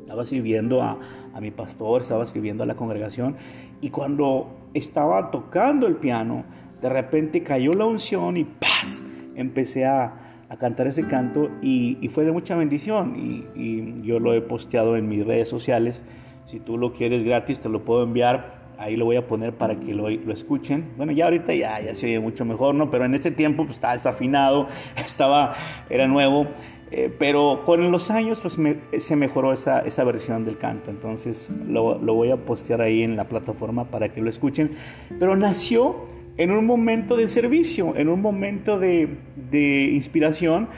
Estaba sirviendo a, mi pastor, estaba sirviendo a la congregación y cuando estaba tocando el piano, de repente cayó la unción y ¡paz! Empecé a, cantar ese canto y, fue de mucha bendición y, yo lo he posteado en mis redes sociales. Si tú lo quieres gratis, te lo puedo enviar ahí lo voy a poner para que lo, lo, escuchen. Bueno, ya ahorita ya, ya se oye mucho mejor, ¿no? Pero en ese tiempo pues, estaba desafinado, estaba, era nuevo. Eh, pero con los años pues se mejoró esa, esa, versión del canto, entonces lo, lo, voy a postear ahí en la plataforma para que lo escuchen. Pero nació en un momento de servicio, en un momento de, de inspiración,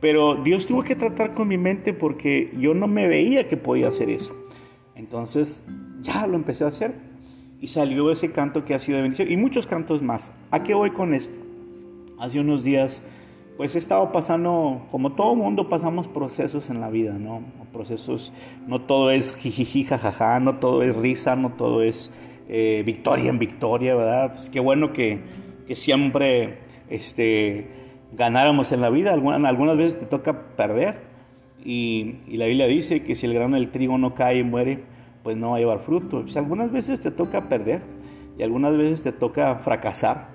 pero Dios tuvo que tratar con mi mente porque yo no me veía que podía hacer eso. Entonces ya lo empecé a hacer y salió ese canto que ha sido de bendición y muchos cantos más. ¿A qué voy con esto? Hace unos días pues he estado pasando, como todo mundo pasamos procesos en la vida, ¿no? Procesos, no todo es jijiji, jajaja, no todo es risa, no todo es eh, victoria en victoria, ¿verdad? Pues qué bueno que, que siempre este, ganáramos en la vida, algunas, veces te toca perder y, y, la Biblia dice que si el grano del trigo no cae y muere, pues no va a llevar fruto. Pues algunas veces te toca perder y algunas veces te toca fracasar.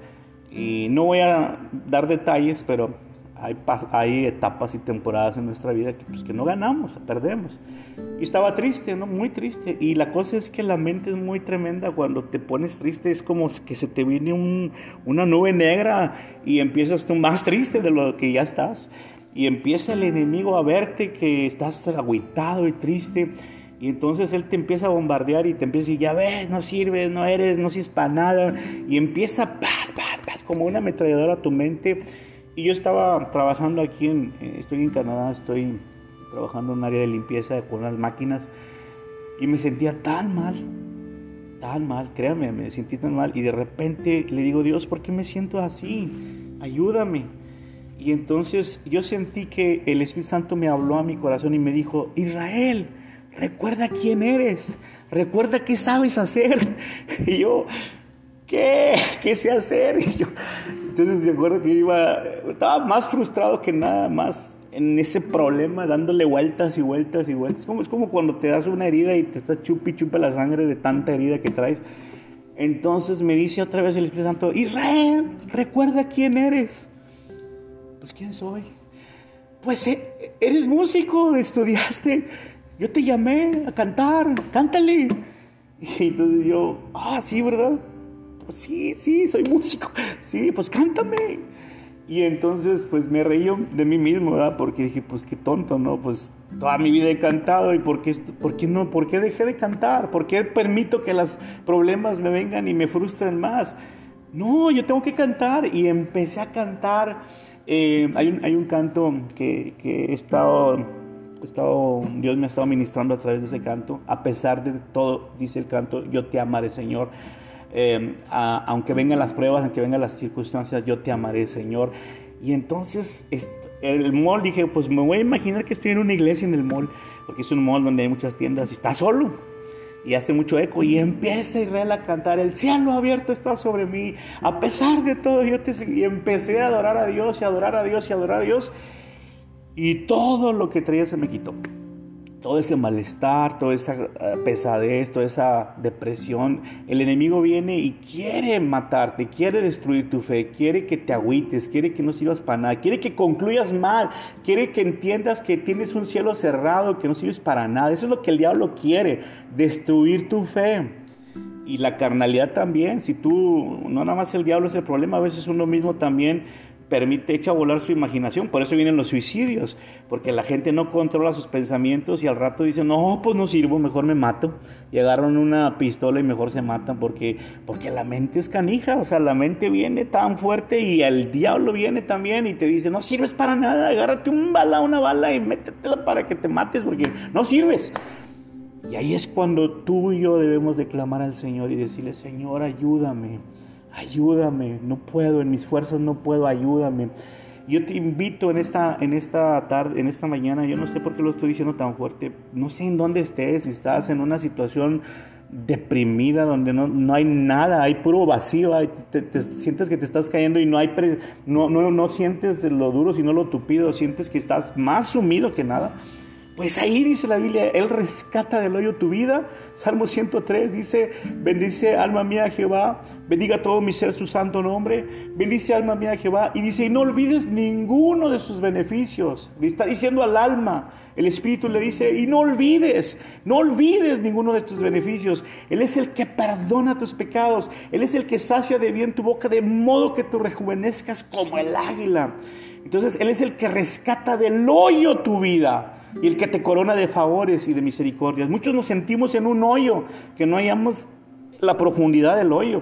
Y no voy a dar detalles, pero hay, hay etapas y temporadas en nuestra vida que, pues, que no ganamos, perdemos. Y estaba triste, ¿no? Muy triste. Y la cosa es que la mente es muy tremenda. Cuando te pones triste es como que se te viene un, una nube negra y empiezas tú más triste de lo que ya estás. Y empieza el enemigo a verte que estás agüitado y triste. Y entonces él te empieza a bombardear y te empieza a decir, ya ves, no sirves, no eres, no sirves para nada. Y empieza, paz, paz, paz, como una ametralladora a tu mente y yo estaba trabajando aquí, en, eh, estoy en Canadá, estoy trabajando en un área de limpieza con unas máquinas y me sentía tan mal, tan mal, créanme, me sentí tan mal y de repente le digo, Dios, ¿por qué me siento así? Ayúdame. Y entonces yo sentí que el Espíritu Santo me habló a mi corazón y me dijo, Israel, recuerda quién eres, recuerda qué sabes hacer. Y yo, ¿qué? ¿Qué sé hacer? Y yo, entonces me acuerdo que iba, estaba más frustrado que nada más en ese problema, dándole vueltas y vueltas y vueltas. Como, es como cuando te das una herida y te estás chupi chupa la sangre de tanta herida que traes. Entonces me dice otra vez el Espíritu Santo, Israel, recuerda quién eres. Pues quién soy. Pues eh, eres músico, estudiaste. Yo te llamé a cantar, cántale. Y entonces yo, ah, sí, ¿verdad? pues sí, sí, soy músico, sí, pues cántame. Y entonces pues me reí de mí mismo, ¿verdad? Porque dije, pues qué tonto, ¿no? Pues toda mi vida he cantado y ¿por qué, por qué no? ¿Por qué dejé de cantar? ¿Por qué permito que los problemas me vengan y me frustren más? No, yo tengo que cantar y empecé a cantar. Eh, hay, un, hay un canto que, que he estado, estado, Dios me ha estado ministrando a través de ese canto. A pesar de todo, dice el canto, yo te amaré, Señor. Em, aunque vengan las pruebas, aunque vengan las circunstancias, yo te amaré, Señor. Y entonces el mall, dije, pues me voy a imaginar que estoy en una iglesia en el mall, porque es un mall donde hay muchas tiendas y está solo. Y hace mucho eco y empieza Israel a cantar, el cielo abierto está sobre mí, a pesar de todo yo te seguí. Y empecé a adorar a Dios y adorar a Dios y adorar a Dios. Y todo lo que traía se me quitó todo ese malestar, toda esa eh, pesadez, toda esa depresión, el enemigo viene y quiere matarte, quiere destruir tu fe, quiere que te agüites, quiere que no sirvas para nada, quiere que concluyas mal, quiere que entiendas que tienes un cielo cerrado, que no sirves para nada. Eso es lo que el diablo quiere, destruir tu fe. Y la carnalidad también, si tú, no nada más el diablo es el problema, a veces uno mismo también permite, echa a volar su imaginación. Por eso vienen los suicidios, porque la gente no controla sus pensamientos y al rato dice, no, pues no sirvo, mejor me mato. Y agarran una pistola y mejor se matan porque, porque la mente es canija, o sea, la mente viene tan fuerte y el diablo viene también y te dice, no sirves para nada, agárrate un bala, una bala y métetela para que te mates porque no sirves. Y ahí es cuando tú y yo debemos declamar al Señor y decirle, Señor, ayúdame ayúdame, no puedo, en mis fuerzas no puedo, ayúdame. Yo te invito en esta, en esta tarde, en esta mañana, yo no sé por qué lo estoy diciendo tan fuerte, no sé en dónde estés, si estás en una situación deprimida, donde no, no hay nada, hay puro vacío, te, sientes que te estás cayendo y no, hay no, no, no sientes lo duro, sino lo tupido, sientes que estás más sumido que nada. Pues ahí dice la Biblia, Él rescata del hoyo tu vida. Salmo 103 dice, bendice alma mía Jehová, bendiga todo mi ser su santo nombre, bendice alma mía Jehová. Y dice, y no olvides ninguno de sus beneficios. Está diciendo al alma, el Espíritu le dice, y no olvides, no olvides ninguno de tus beneficios. Él es el que perdona tus pecados, Él es el que sacia de bien tu boca, de modo que tú rejuvenezcas como el águila. Entonces Él es el que rescata del hoyo tu vida y el que te corona de favores y de misericordias. Muchos nos sentimos en un hoyo, que no hayamos la profundidad del hoyo.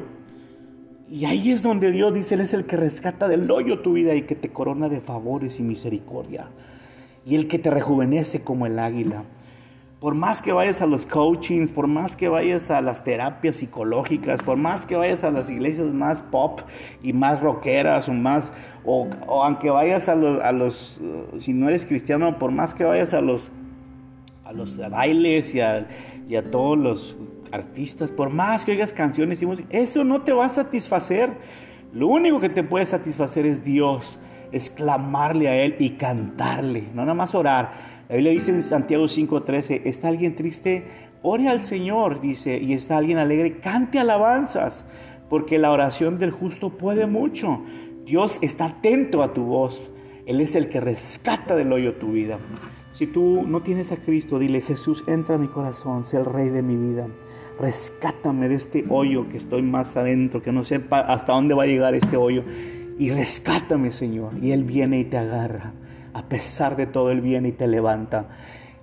Y ahí es donde Dios dice, Él es el que rescata del hoyo tu vida y que te corona de favores y misericordia. Y el que te rejuvenece como el águila. Por más que vayas a los coachings, por más que vayas a las terapias psicológicas, por más que vayas a las iglesias más pop y más rockeras o más, o, aunque vayas a los, a los, si no eres cristiano, por más que vayas a los, a los bailes y a, y a todos los artistas, por más que oigas canciones y música, eso no te va a satisfacer. Lo único que te puede satisfacer es Dios, es clamarle a Él y cantarle, no nada más orar la Biblia dice en Santiago 5:13, ¿está alguien triste? Ore al Señor, dice, y está alguien alegre, cante alabanzas, porque la oración del justo puede mucho. Dios está atento a tu voz. Él es el que rescata del hoyo tu vida. Si tú no tienes a Cristo, dile, Jesús, entra a mi corazón, sé el rey de mi vida. Rescátame de este hoyo que estoy más adentro, que no sé hasta dónde va a llegar este hoyo. Y rescátame, Señor. Y Él viene y te agarra a pesar de todo el bien y te levanta.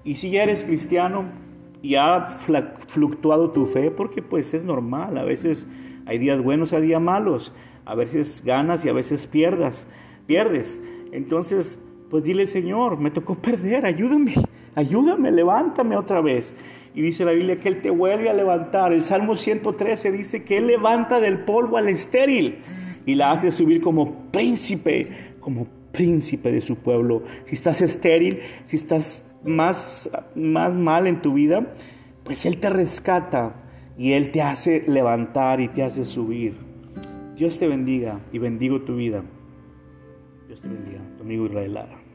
Y si ya eres cristiano y ha fluctuado tu fe, porque pues es normal, a veces hay días buenos, hay días malos, a veces ganas y a veces pierdas, pierdes. Entonces, pues dile, Señor, me tocó perder, ayúdame, ayúdame, levántame otra vez. Y dice la Biblia que Él te vuelve a levantar. El Salmo 113 dice que Él levanta del polvo al estéril y la hace subir como príncipe, como príncipe de su pueblo. Si estás estéril, si estás más, más mal en tu vida, pues Él te rescata y Él te hace levantar y te hace subir. Dios te bendiga y bendigo tu vida. Dios te bendiga, tu amigo Israel Lara.